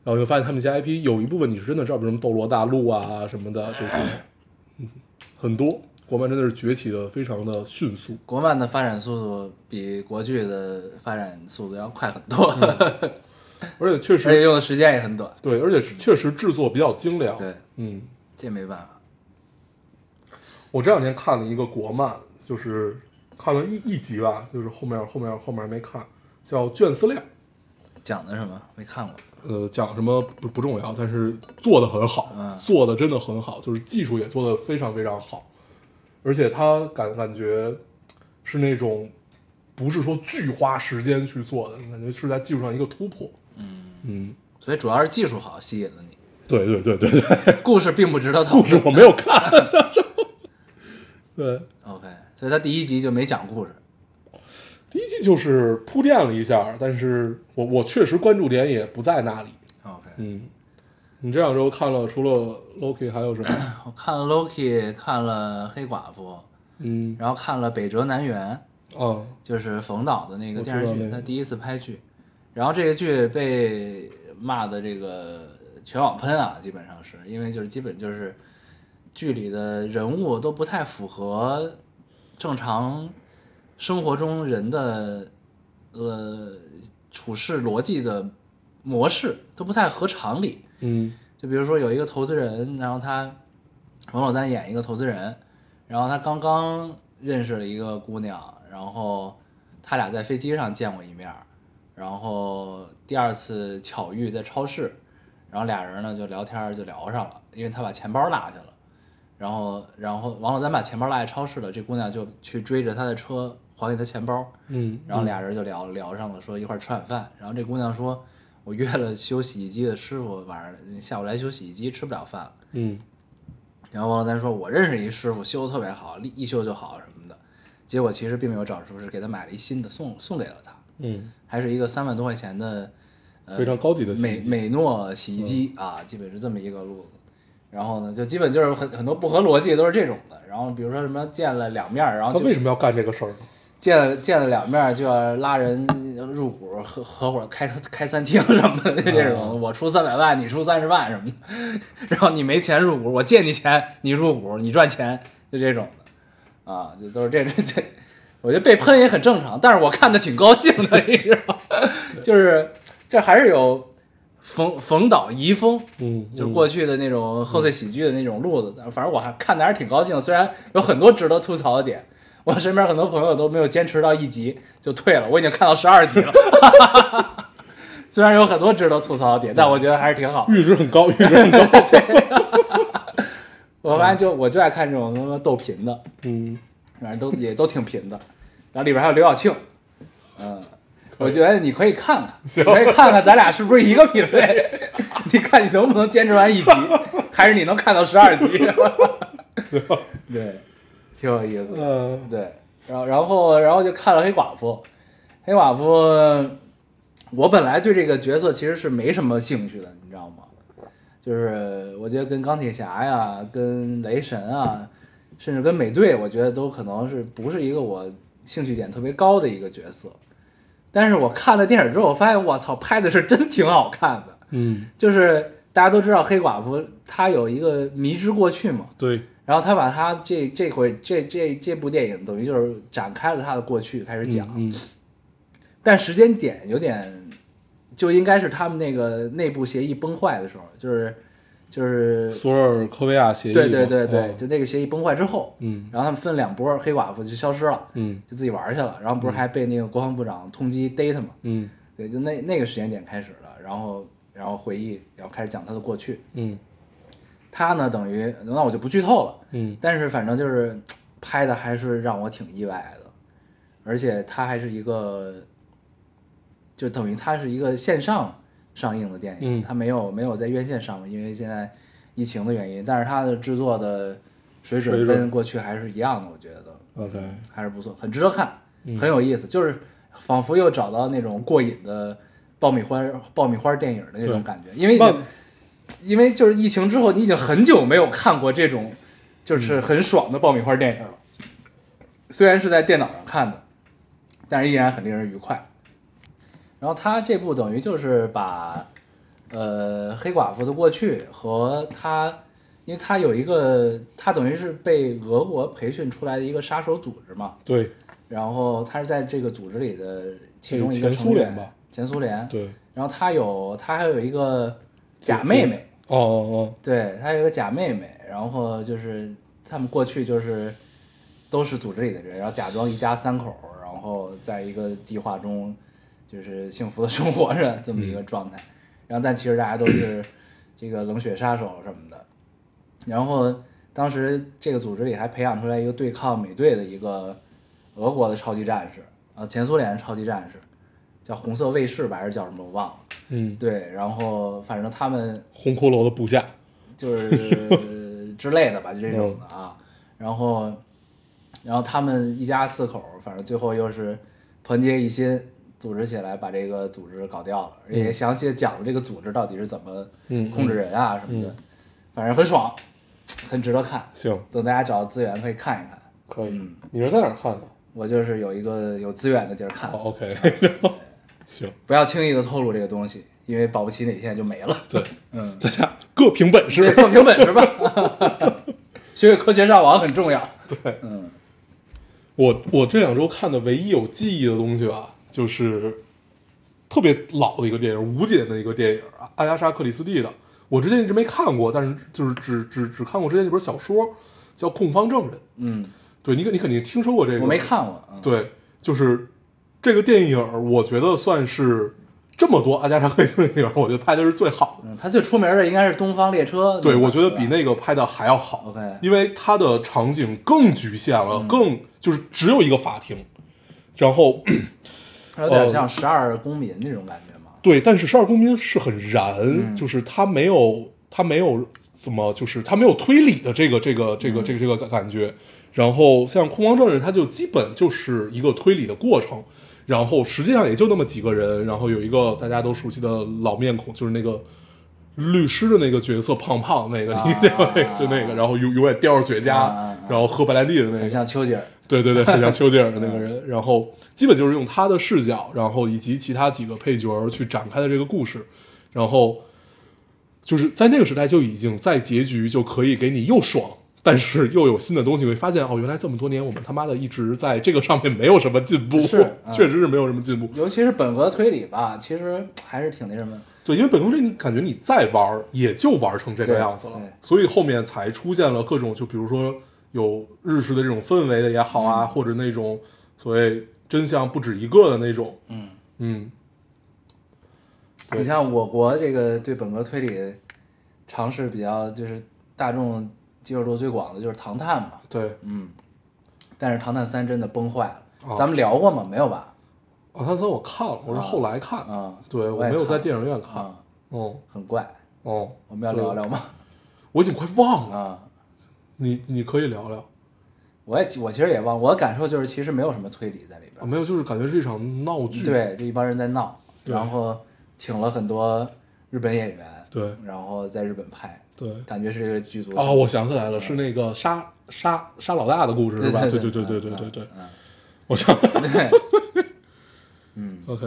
然后就发现他们家 IP 有一部分你是真的知道，比如什么斗罗大陆啊什么的这些，*clears throat* 嗯，很多国漫真的是崛起的非常的迅速。国漫的发展速度比国剧的发展速度要快很多，而且确实 *laughs* 而且实用的时间也很短。对，而且确实制作比较精良。对，嗯，这没办法。我这两天看了一个国漫，就是看了一一集吧，就是后面后面后面没看，叫《卷思量》。讲的什么？没看过。呃，讲什么不不重要，但是做的很好，嗯做的真的很好，就是技术也做的非常非常好，而且他感感觉是那种不是说巨花时间去做的，感觉是在技术上一个突破。嗯，嗯，所以主要是技术好吸引了你，对对对对对，*laughs* 故事并不值得讨论。故事我没有看。对，OK，所以他第一集就没讲故事。第一季就是铺垫了一下，但是我我确实关注点也不在那里。OK，嗯，你这两周看了除了 Loki 还有什么？*clears throat* 我看了 Loki，看了黑寡妇，嗯然后看了北辙南辕，哦就是冯导的那个电视剧，他第一次拍剧，然后这个剧被骂的这个全网喷啊，基本上是因为就是基本就是剧里的人物都不太符合正常生活中人的呃处事逻辑的模式，都不太合常理。嗯就比如说有一个投资人，然后他王珞丹演一个投资人，然后他刚刚认识了一个姑娘，然后他俩在飞机上见过一面，然后第二次巧遇在超市，然后俩人呢就聊天就聊上了，因为他把钱包落下了，然后然后王珞丹把钱包落在超市了，这姑娘就去追着他的车还给他钱包，嗯，然后俩人就聊聊上了，说一块儿吃晚饭。然后这姑娘说：“我约了修洗衣机的师傅，晚上下午来修洗衣机，吃不了饭了。嗯”然后王珞丹说：“我认识一师傅，修的特别好，一一修就好什么的。”结果其实并没有找师傅，是给他买了一新的，送送给了他，嗯还是一个三万多块钱的，呃，非常高级的美美诺洗衣机、啊，基本是这么一个路子。然后呢，就基本就是很很多不合逻辑都是这种的。然后比如说什么见了两面儿，然后就他为什么要干这个事儿呢？见了见了两面儿就要拉人入股合合伙开开餐厅什么的，就这种，哦我出三百万，你出三十万什么的，然后你没钱入股，我借你钱，你入股，你赚钱，就这种的，啊，就都是这这这，我觉得被喷也很正常，但是我看的挺高兴的，你知道吗，*laughs* 就是这还是有冯冯导遗风，嗯，就是过去的那种贺岁喜剧的那种路子，反正我还看的还是挺高兴的。虽然有很多值得吐槽的点，我身边很多朋友都没有坚持到一集就退了，我已经看到十二集了。*laughs* 虽然有很多值得吐槽的点，但我觉得还是挺好的。阈值很高，阈值很高。*laughs* 对我发现就我就爱看这种他妈逗贫的，嗯，反正都也都挺贫的。然后里边还有刘晓庆，嗯，我觉得你可以看看，你可以看看咱俩是不是一个品类，*laughs* 你看你能不能坚持完一集，还是你能看到十二集？*laughs* 对，挺有意思的。嗯，对，然后然后然后就看了黑寡妇，黑寡妇，我本来对这个角色其实是没什么兴趣的，你知道吗？就是我觉得跟钢铁侠呀、跟雷神啊，甚至跟美队，我觉得都可能是不是一个我兴趣点特别高的一个角色。但是我看了电影之后，我发现我操，拍的是真挺好看的。嗯，就是大家都知道黑寡妇她有一个迷之过去嘛，对，然后他把他这这回这这这部电影等于就是展开了他的过去开始讲，嗯，但时间点有点就应该是他们那个内部协议崩坏的时候，就是就是索尔科维亚协议，对对对对，哦就那个协议崩坏之后，嗯然后他们分两波，黑寡妇就消失了，嗯就自己玩去了，然后不是还被那个国防部长通缉逮他嘛？嗯对，就那那个时间点开始了，然后然后回忆，然后开始讲他的过去。嗯他呢，等于那我就不剧透了，嗯但是反正就是拍的还是让我挺意外的，而且他还是一个，就等于他是一个线上上映的电影，嗯。它没有没有在院线上嘛，因为现在疫情的原因，但是它的制作的水准跟过去还是一样的，我觉得，OK，还是不错，很值得看，嗯。很有意思，就是仿佛又找到那种过瘾的爆米花爆米花电影的那种感觉，因为因为就是疫情之后，你已经很久没有看过这种就是很爽的爆米花电影了。虽然是在电脑上看的，但是依然很令人愉快。然后他这部等于就是把呃黑寡妇的过去和他，因为他有一个他等于是被俄国培训出来的一个杀手组织嘛，对。然后他是在这个组织里的其中一个成员苏联吧，前苏联。对，然后他有他还有一个假妹妹，哦哦。对他有一个假妹妹，然后就是他们过去就是都是组织里的人，然后假装一家三口，然后在一个计划中就是幸福的生活着这么一个状态。然后但其实大家都是这个冷血杀手什么的。然后当时这个组织里还培养出来一个对抗美队的一个俄国的超级战士，啊，前苏联的超级战士，叫红色卫士吧，还是叫什么我忘了。嗯，对，然后反正他们红骷髅的部下，就是 *laughs* 之类的吧，就这种的啊。然后，然后他们一家四口，反正最后又是团结一心，组织起来把这个组织搞掉了，也详细的讲了这个组织到底是怎么嗯控制人啊什么的，嗯反正很爽，很值得看。行，等大家找到资源可以看一看。可以嗯。你是在哪儿看的？我就是有一个有资源的地儿看，哦，OK，*laughs* 行，不要轻易的透露这个东西，因为保不齐哪天就没了。对，*laughs* 嗯，大家各凭本，事。各凭本事吧。*laughs* 学学科学上网很重要。对，嗯，我我这两周看的唯一有记忆的东西吧，就是特别老的一个电影，吴姐的一个电影，阿加莎·克里斯蒂的。我之前一直没看过，但是就是只只只看过之前那本小说，叫《控方证人》。嗯，对你肯你肯定听说过这个，我没看过。嗯，对，就是这个电影，我觉得算是这么多阿加莎·克里斯蒂电影，我觉得拍的是最好的。嗯，他最出名的应该是《东方列车》。对，我觉得比那个拍的还要好。OK 因为它的场景更局限了，嗯更就是只有一个法庭，然后有点像《十二公民》那种感觉嘛。对，但是十二公民是很燃，嗯就是他没有他没有怎么就是他没有推理的这个这个这个这个这个感觉。然后像空王证人，他就基本就是一个推理的过程。然后实际上也就那么几个人，然后有一个大家都熟悉的老面孔，就是那个律师的那个角色，胖胖那个，啊你知道那个就那个，然后永永远叼着雪茄，然后喝白兰地的那很个，像丘吉尔。对对对，很像丘吉尔的那个人。*laughs* 然后基本就是用他的视角，然后以及其他几个配角去展开的这个故事。然后就是在那个时代就已经在结局就可以给你又爽，但是又有新的东西。会发现哦，原来这么多年我们他妈的一直在这个上面没有什么进步，是 *laughs* 嗯确实是没有什么进步。尤其是本格推理吧，其实还是挺那什么。对，因为本科这你感觉你再玩儿也就玩成这个样子了对，所以后面才出现了各种，就比如说有日式的这种氛围的也好啊，嗯。或者那种所谓真相不止一个的那种，嗯，嗯，你像我国这个对本格推理尝试比较就是大众接受度最广的就是《唐探》嘛，对，嗯，但是《唐探三》真的崩坏了。哦咱们聊过吗？没有吧？唐探三我看了，我是后来看，啊，对我我没有在电影院看，啊，哦。很怪。哦，我们要就聊聊吗？我已经快忘了，啊，你你可以聊聊，我也我其实也忘，我的感受就是其实没有什么推理在里边，没有，就是感觉是一场闹剧，对，就一帮人在闹，然后请了很多日本演员，对，然后在日本拍，对，感觉是一个剧组啊，我想起来了，是那个杀杀杀老大的故事是吧？对对对对对对对，我想，*laughs* 嗯，OK，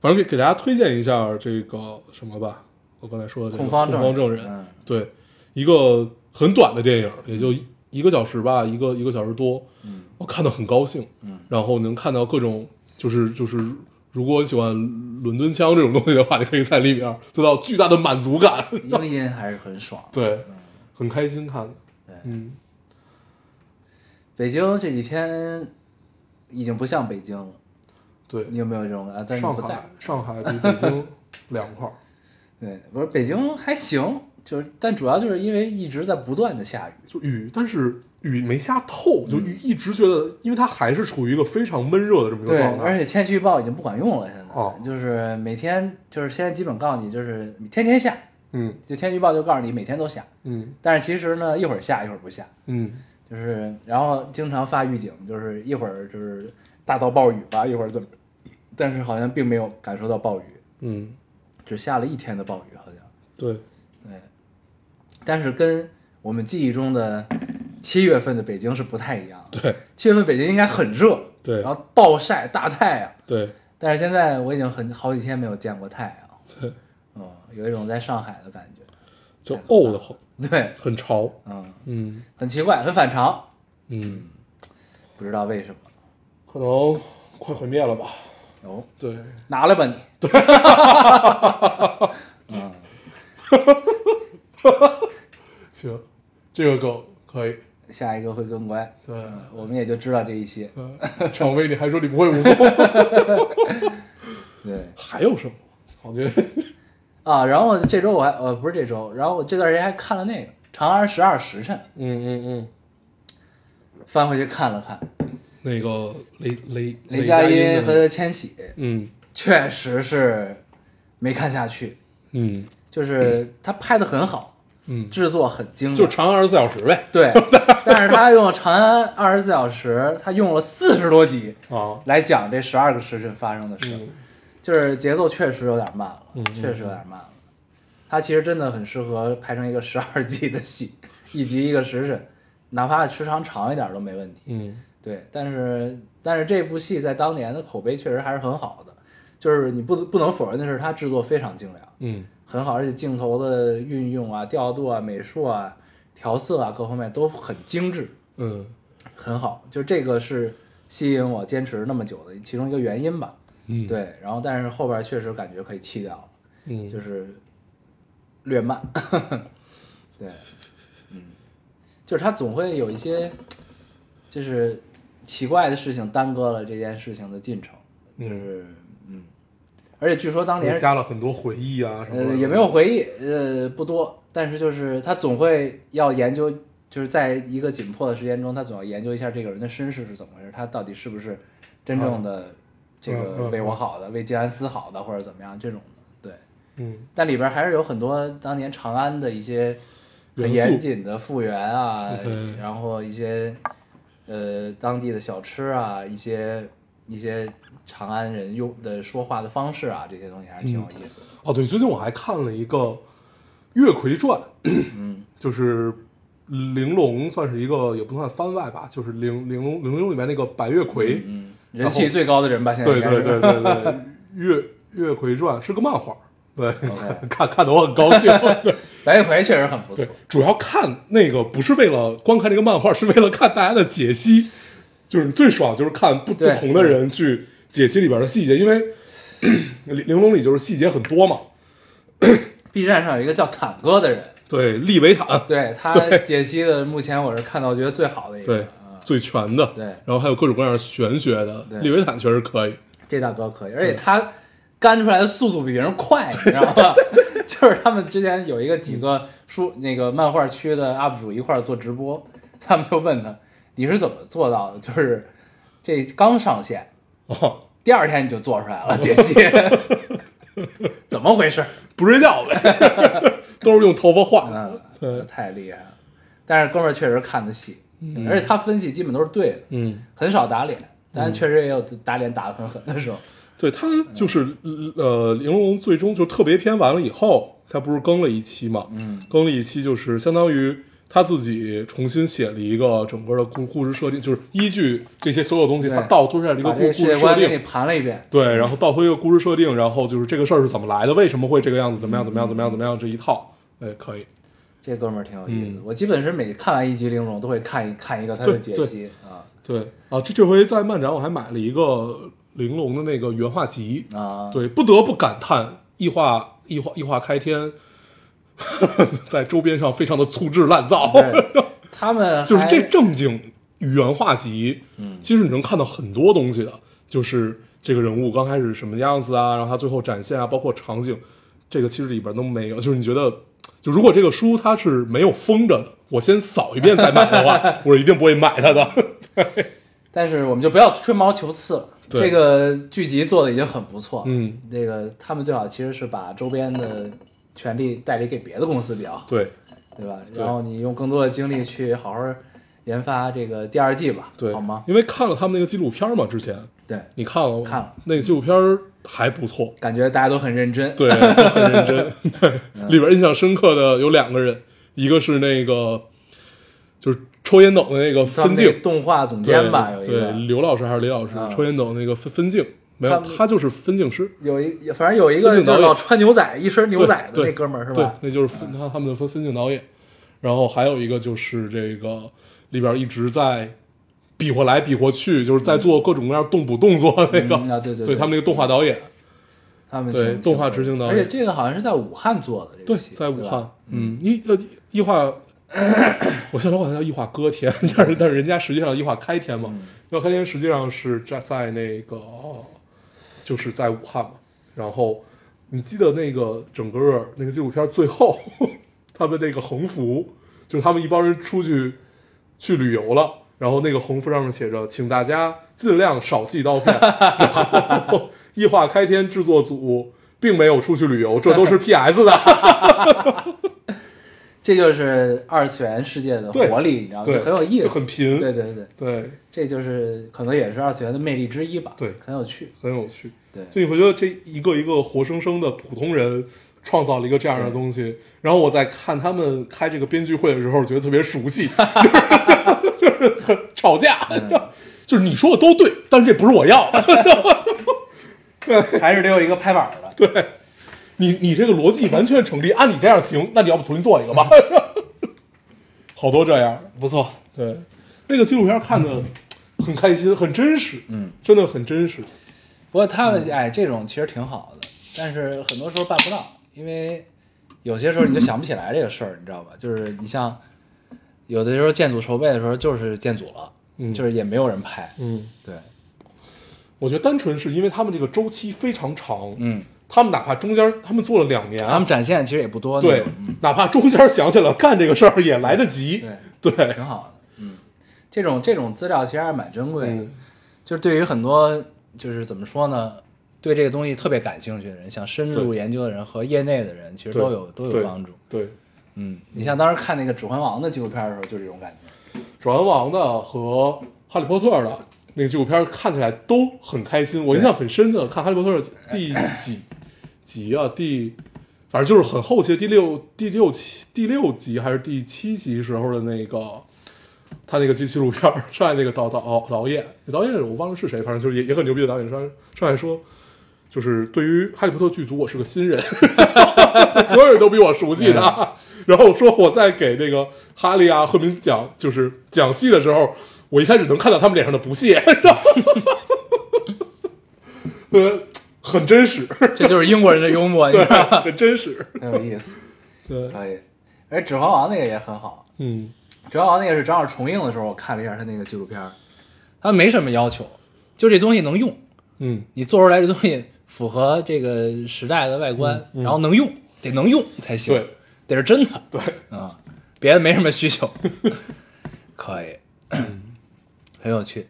反正给给大家推荐一下这个什么吧，我刚才说的《控方证人》，对，一个。很短的电影，也就一一个小时吧，一个一个小时多，嗯。我看的很高兴，嗯。然后能看到各种就是就是，如果喜欢伦敦腔这种东西的话，你可以在里面得到巨大的满足感，声 *laughs* 音还是很爽。对，很开心看。的，对。嗯，北京这几天已经不像北京了，对，你有没有这种啊？但是上海，上海比北京凉快，*laughs* 对，不是北京还行，就是但主要就是因为一直在不断的下雨，就雨，但是雨没下透，就雨一直觉得，因为它还是处于一个非常闷热的这么一个，状态，而且天气预报已经不管用了，现在、哦就是每天就是现在基本告诉你就是天天下，嗯就天气预报就告诉你每天都下，嗯。但是其实呢一会儿下一会儿不下，嗯。就是然后经常发预警，就是一会儿就是大到暴雨吧，一会儿怎么，但是好像并没有感受到暴雨，嗯，只下了一天的暴雨好像，对，但是跟我们记忆中的七月份的北京是不太一样的，对。七月份北京应该很热，对。然后暴晒大太阳。对。但是现在我已经很好几天没有见过太阳，对，嗯，有一种在上海的感觉。就沤得很，*laughs* 对，很潮，嗯，嗯。很奇怪，很反常，嗯，不知道为什么。可能快毁灭了吧？哦，对，拿来吧你。对。*laughs* 嗯，*laughs* 行，这个梗可以，下一个会更乖。对，我们也就知道这一些。嗯，常威，你还说你不会武功？*laughs* 对还有什么？我觉得，啊，然后这周我还呃不是这周，然后我这段时间还看了那个《长安十二时辰》，嗯嗯嗯，翻回去看了看，那个雷雷雷佳音和千玺嗯确实是没看下去，嗯就是他拍的很好，嗯，制作很精良，就长安二十四小时呗，对，*laughs* 但是他用《长安二十四小时》，他用了四十多集啊，来讲这十二个时辰发生的事，嗯。就是节奏确实有点慢了，确实有点慢了。他其实真的很适合拍成一个十二集的戏，*laughs* 一集一个时辰，哪怕时长长一点都没问题。嗯。对，但是但是这部戏在当年的口碑确实还是很好的，就是你不不能否认的是，它制作非常精良，嗯很好，而且镜头的运用啊、调度啊、美术啊、调色啊各方面都很精致，嗯很好。就这个是吸引我坚持那么久的其中一个原因吧。嗯，，对，然后但是后边确实感觉可以弃掉了，嗯，就是略慢。对，嗯，就是他总会有一些就是奇怪的事情耽搁了这件事情的进程，就是嗯，而且据说当年加了很多回忆啊什么的，呃也没有回忆，呃不多，但是就是他总会要研究，就是在一个紧迫的时间中，他总要研究一下这个人的身世是怎么回事，他到底是不是真正的这嗯个嗯为我好的，为静安思好的，或者怎么样这种的，对。嗯。但里边还是有很多当年长安的一些很严谨的复原啊，然后一些呃当地的小吃啊，一些一些长安人用的说话的方式啊，这些东西还是挺有意思的。哦，对，最近我还看了一个《月魁传》，嗯。就是玲珑算是一个也不算番外吧，就是玲玲珑玲珑里面那个白月魁，嗯，人气最高的人吧，现在对对对对对，月月魁传是个漫画，对 *laughs* 看看的我很高兴。*laughs* 对。白月魁确实很不错，，主要看那个不是为了光看这个漫画，是为了看大家的解析，就是最爽就是看不不同的人去解析里边的细节，因为玲玲珑里就是细节很多嘛。*coughs* B 站上有一个叫坦哥的人，*coughs* 对，利维坦，对他解析的，目前我是看到觉得最好的一个。对啊，最全的，对然后还有各种各样玄学的，对利维坦确实可以，这大哥可以，而且他干出来的速度比别人快，你知道吧？*laughs* 就是他们之前有一个几个书那个漫画区的 UP 主一块儿做直播，他们就问他你是怎么做到的？就是这刚上线，哦，*laughs* 第二天你就做出来了 *laughs* 解析，*laughs* 怎么回事？不睡觉呗，都是用头发画的。嗯，太厉害了。但是哥们儿确实看的细，而且他分析基本都是对的，嗯，很少打脸，但确实也有打脸打得很狠的时候。对他就是呃，玲珑最终就特别篇完了以后，他不是更了一期嘛？嗯，更了一期就是相当于他自己重新写了一个整个的故故事设定，就是依据这些所有东西，他倒推出来了一个故故事设观给你定。盘了一遍。对，然后倒推一个故事设定，然后就是这个事儿是怎么来的，为什么会这个样子，怎么样，怎么样，怎么样，怎么样，这一套，哎，可以。这哥们儿挺有意思，嗯我基本是每看完一集《玲珑》都会看一看一个他的解析啊对啊，这这回在漫展我还买了一个玲珑的那个原画集，啊，对，不得不感叹异化异化异化开天，*laughs* 在周边上非常的粗制滥造，对，*laughs* 他们就是这正经原画集，嗯其实你能看到很多东西的，就是这个人物刚开始什么样子啊，然后他最后展现啊，包括场景，这个其实里边都没有。就是你觉得，就如果这个书它是没有封着的，我先扫一遍再买的话，*laughs* 我一定不会买它的。但是我们就不要吹毛求疵了。这个剧集做的已经很不错，嗯，这个他们最好其实是把周边的权利代理给别的公司比较好，对。对吧？然后你用更多的精力去好好研发这个第二季吧，对，好吗？因为看了他们那个纪录片嘛，之前。对，你看了吗？看了。那个纪录片还不错，感觉大家都很认真，对，*laughs* 都很认真。*laughs* 里边印象深刻的有两个人，一个是那个就是抽烟斗的那个分镜，动画总监吧，有一对，个刘老师还是李老师，啊抽烟斗那个分分镜，没有，他就是分镜师，有一反正有一个老穿牛仔，一身牛仔的那哥们儿是对？，那就是分他他们的分分镜导演。然后还有一个就是这个里边一直在比划来比划去，就是在做各种各样动捕动作的那个，嗯啊对对他们那个动画导演，他们对动画执行导演而且这个好像是在武汉做的这对，个对，在武汉，嗯，一呃一化，我现在管它叫一化歌天，*laughs* 但是但是人家实际上一化开天嘛，嗯异化开天实际上是在在那个就是在武汉嘛，然后你记得那个整个那个纪录片最后他们那个横幅，就是他们一帮人出去去旅游了。然后那个横幅上面写着：“请大家尽量少寄刀片。”然后异化开天制作组并没有出去旅游，这都是 PS 的。这就是二次元世界的活力，你知道吗？对，就很有意思，就很贫，对对对，对，这就是可能也是二次元的魅力之一吧，对。很有趣，很有趣。对。就你会觉得这一个一个活生生的普通人创造了一个这样的东西，然后我在看他们开这个编剧会的时候，觉得特别熟悉，*laughs* 就是就是很吵架，嗯就是你说的都对，但是这不是我要的，对还是得有一个拍板的，对你你这个逻辑完全成立，按你这样行，那你要不重新做一个吧？*laughs* 好多这样，不错，对，那个纪录片看的很开心，很真实，嗯，真的很真实。不过他们哎，这种其实挺好的，但是很多时候办不到，因为有些时候你就想不起来这个事儿，你知道吧？就是你像有的时候建组筹备的时候，就是建组了，嗯就是也没有人拍，嗯，对，我觉得单纯是因为他们这个周期非常长，嗯，他们哪怕中间他们做了两年，他们展现其实也不多，对嗯，哪怕中间想起来干这个事儿也来得及，对，对，挺好的，嗯，这种这种资料其实还是蛮珍贵的，嗯。就是对于很多就是怎么说呢，对这个东西特别感兴趣的人，想深入研究的人和业内的人，其实都有都有帮助。对，嗯，你像当时看那个《指环王》的纪录片的时候，就这种感觉。《指环王》的和《哈利波特》的那个纪录片看起来都很开心，我印象很深的，看《哈利波特》第几集啊？第反正就是很后期的，第六第六期第六集还是第七集时候的那个。他那个纪纪录片儿上来那个导导导演，导演我忘了是谁，反正就是也也很牛逼的导演上上来说，就是对于《哈利波特》剧组我是个新人，*laughs* 所有人都比我熟悉的。*laughs* 然后说我在给这个哈利啊、赫敏讲就是讲戏的时候，我一开始能看到他们脸上的不屑，*laughs* 很真实，*laughs* 这就是英国人的幽默，*laughs* 你对知道吧，很真实，*laughs* 很有意思，对，可以。而《指环王》那个也很好，嗯《指环王》那个是正好重映的时候，我看了一下他那个纪录片，他没什么要求，就这东西能用，嗯。你做出来这东西符合这个时代的外观，嗯嗯。然后能用，得能用才行，对，得是真的，对，啊，别的没什么需求，可以，很有趣。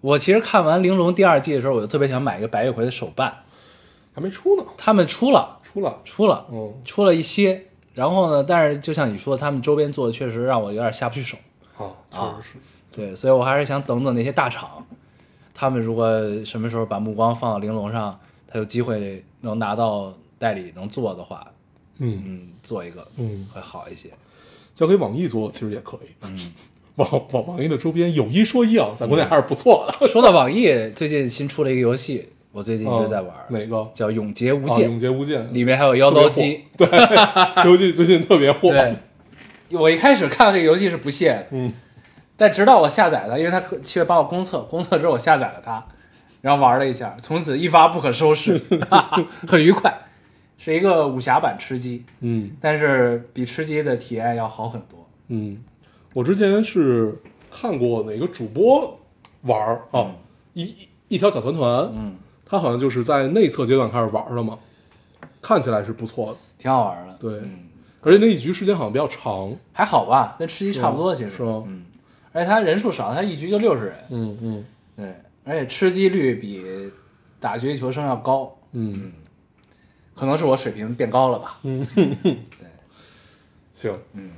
我其实看完《玲珑》第二季的时候，我就特别想买一个白月葵的手办，还没出呢，他们出了，出了，出了，嗯。出了一些，然后呢，但是就像你说，他们周边做的确实让我有点下不去手，啊，确啊实是，对，所以我还是想等等那些大厂，他们如果什么时候把目光放到玲珑上，他有机会能拿到代理能做的话，嗯。嗯，做一个，嗯，会好一些。交给网易做其实也可以，嗯，*laughs* 网网网易的周边有一说一啊，在国内还是不错的。说到网易，最近新出了一个游戏，我最近一直在玩，嗯哪个？叫《永劫无啊，间永》，劫无间，里面还有妖刀姬。对，*laughs* 游戏最近特别火。对，我一开始看到这个游戏是不屑的，嗯，但直到我下载了，因为他去帮我公测，公测之后我下载了它，然后玩了一下，从此一发不可收拾，*laughs* 很愉快。是一个武侠版吃鸡，嗯但是比吃鸡的体验要好很多。嗯，我之前是看过哪个主播玩儿啊，一一一条小团团，嗯，他好像就是在内测阶段开始玩的嘛，看起来是不错的，挺好玩的。对嗯，而且那一局时间好像比较长。还好吧，跟吃鸡差不多，其实是吗嗯，而且他人数少，他一局就六十人，嗯嗯对，而且吃鸡率比打绝地求生要高，嗯可能是我水平变高了吧。嗯，对，*laughs* 行，嗯，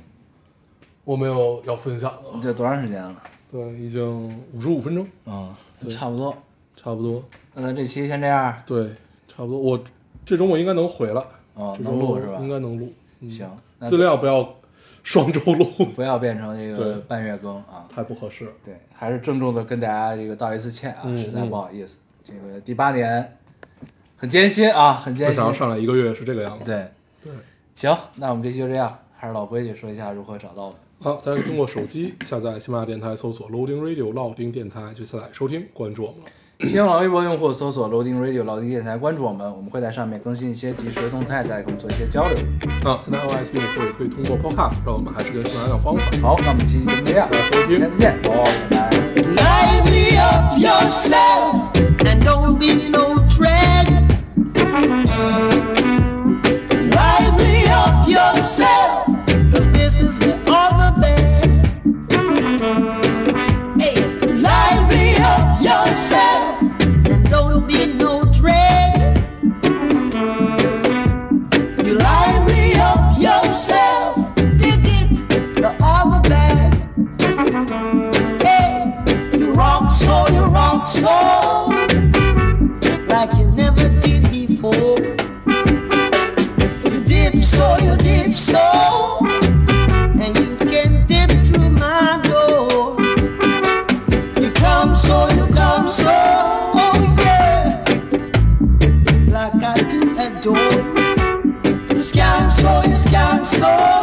我没有要分享的，这多长时间了？对，已经五十五分钟，嗯，差不多。差不多，那咱这期先这样，对，差不多。我这周末应该能回来，哦，这周能录是吧？应该能录。嗯行，那尽量不要双周录，*laughs* 不要变成这个半月更啊。太不合适。对，还是郑重的跟大家这个道一次歉啊，嗯实在不好意思。这个第八年很艰辛啊，很艰辛为啥。要上来一个月是这个样子？对，对。行，那我们这期就这样，还是老规矩，说一下如何找到我们。好，大家通过手机下载喜马拉雅电台，搜索 Loading Radio 老丁电台去下载收听，关注我们了。新浪微博用户搜索 Loading Radio 老丁电台，关注我们，我们会在上面更新一些即时的动态，大家跟我们做一些交流。啊，现在 OS 用户也可以通过 Podcast 让我们还是跟喜马拉雅的方法。好，那我们这期节目这样，收听下次见，哦，拜拜。Lively up yourself and don't be no drag. Lively up yourself, yourself and don't be no drag. You lively up yourself, dig it, the other bed. Hey, you rock so, you rock so, like you never did before. You dip so, you dip so, so yeah.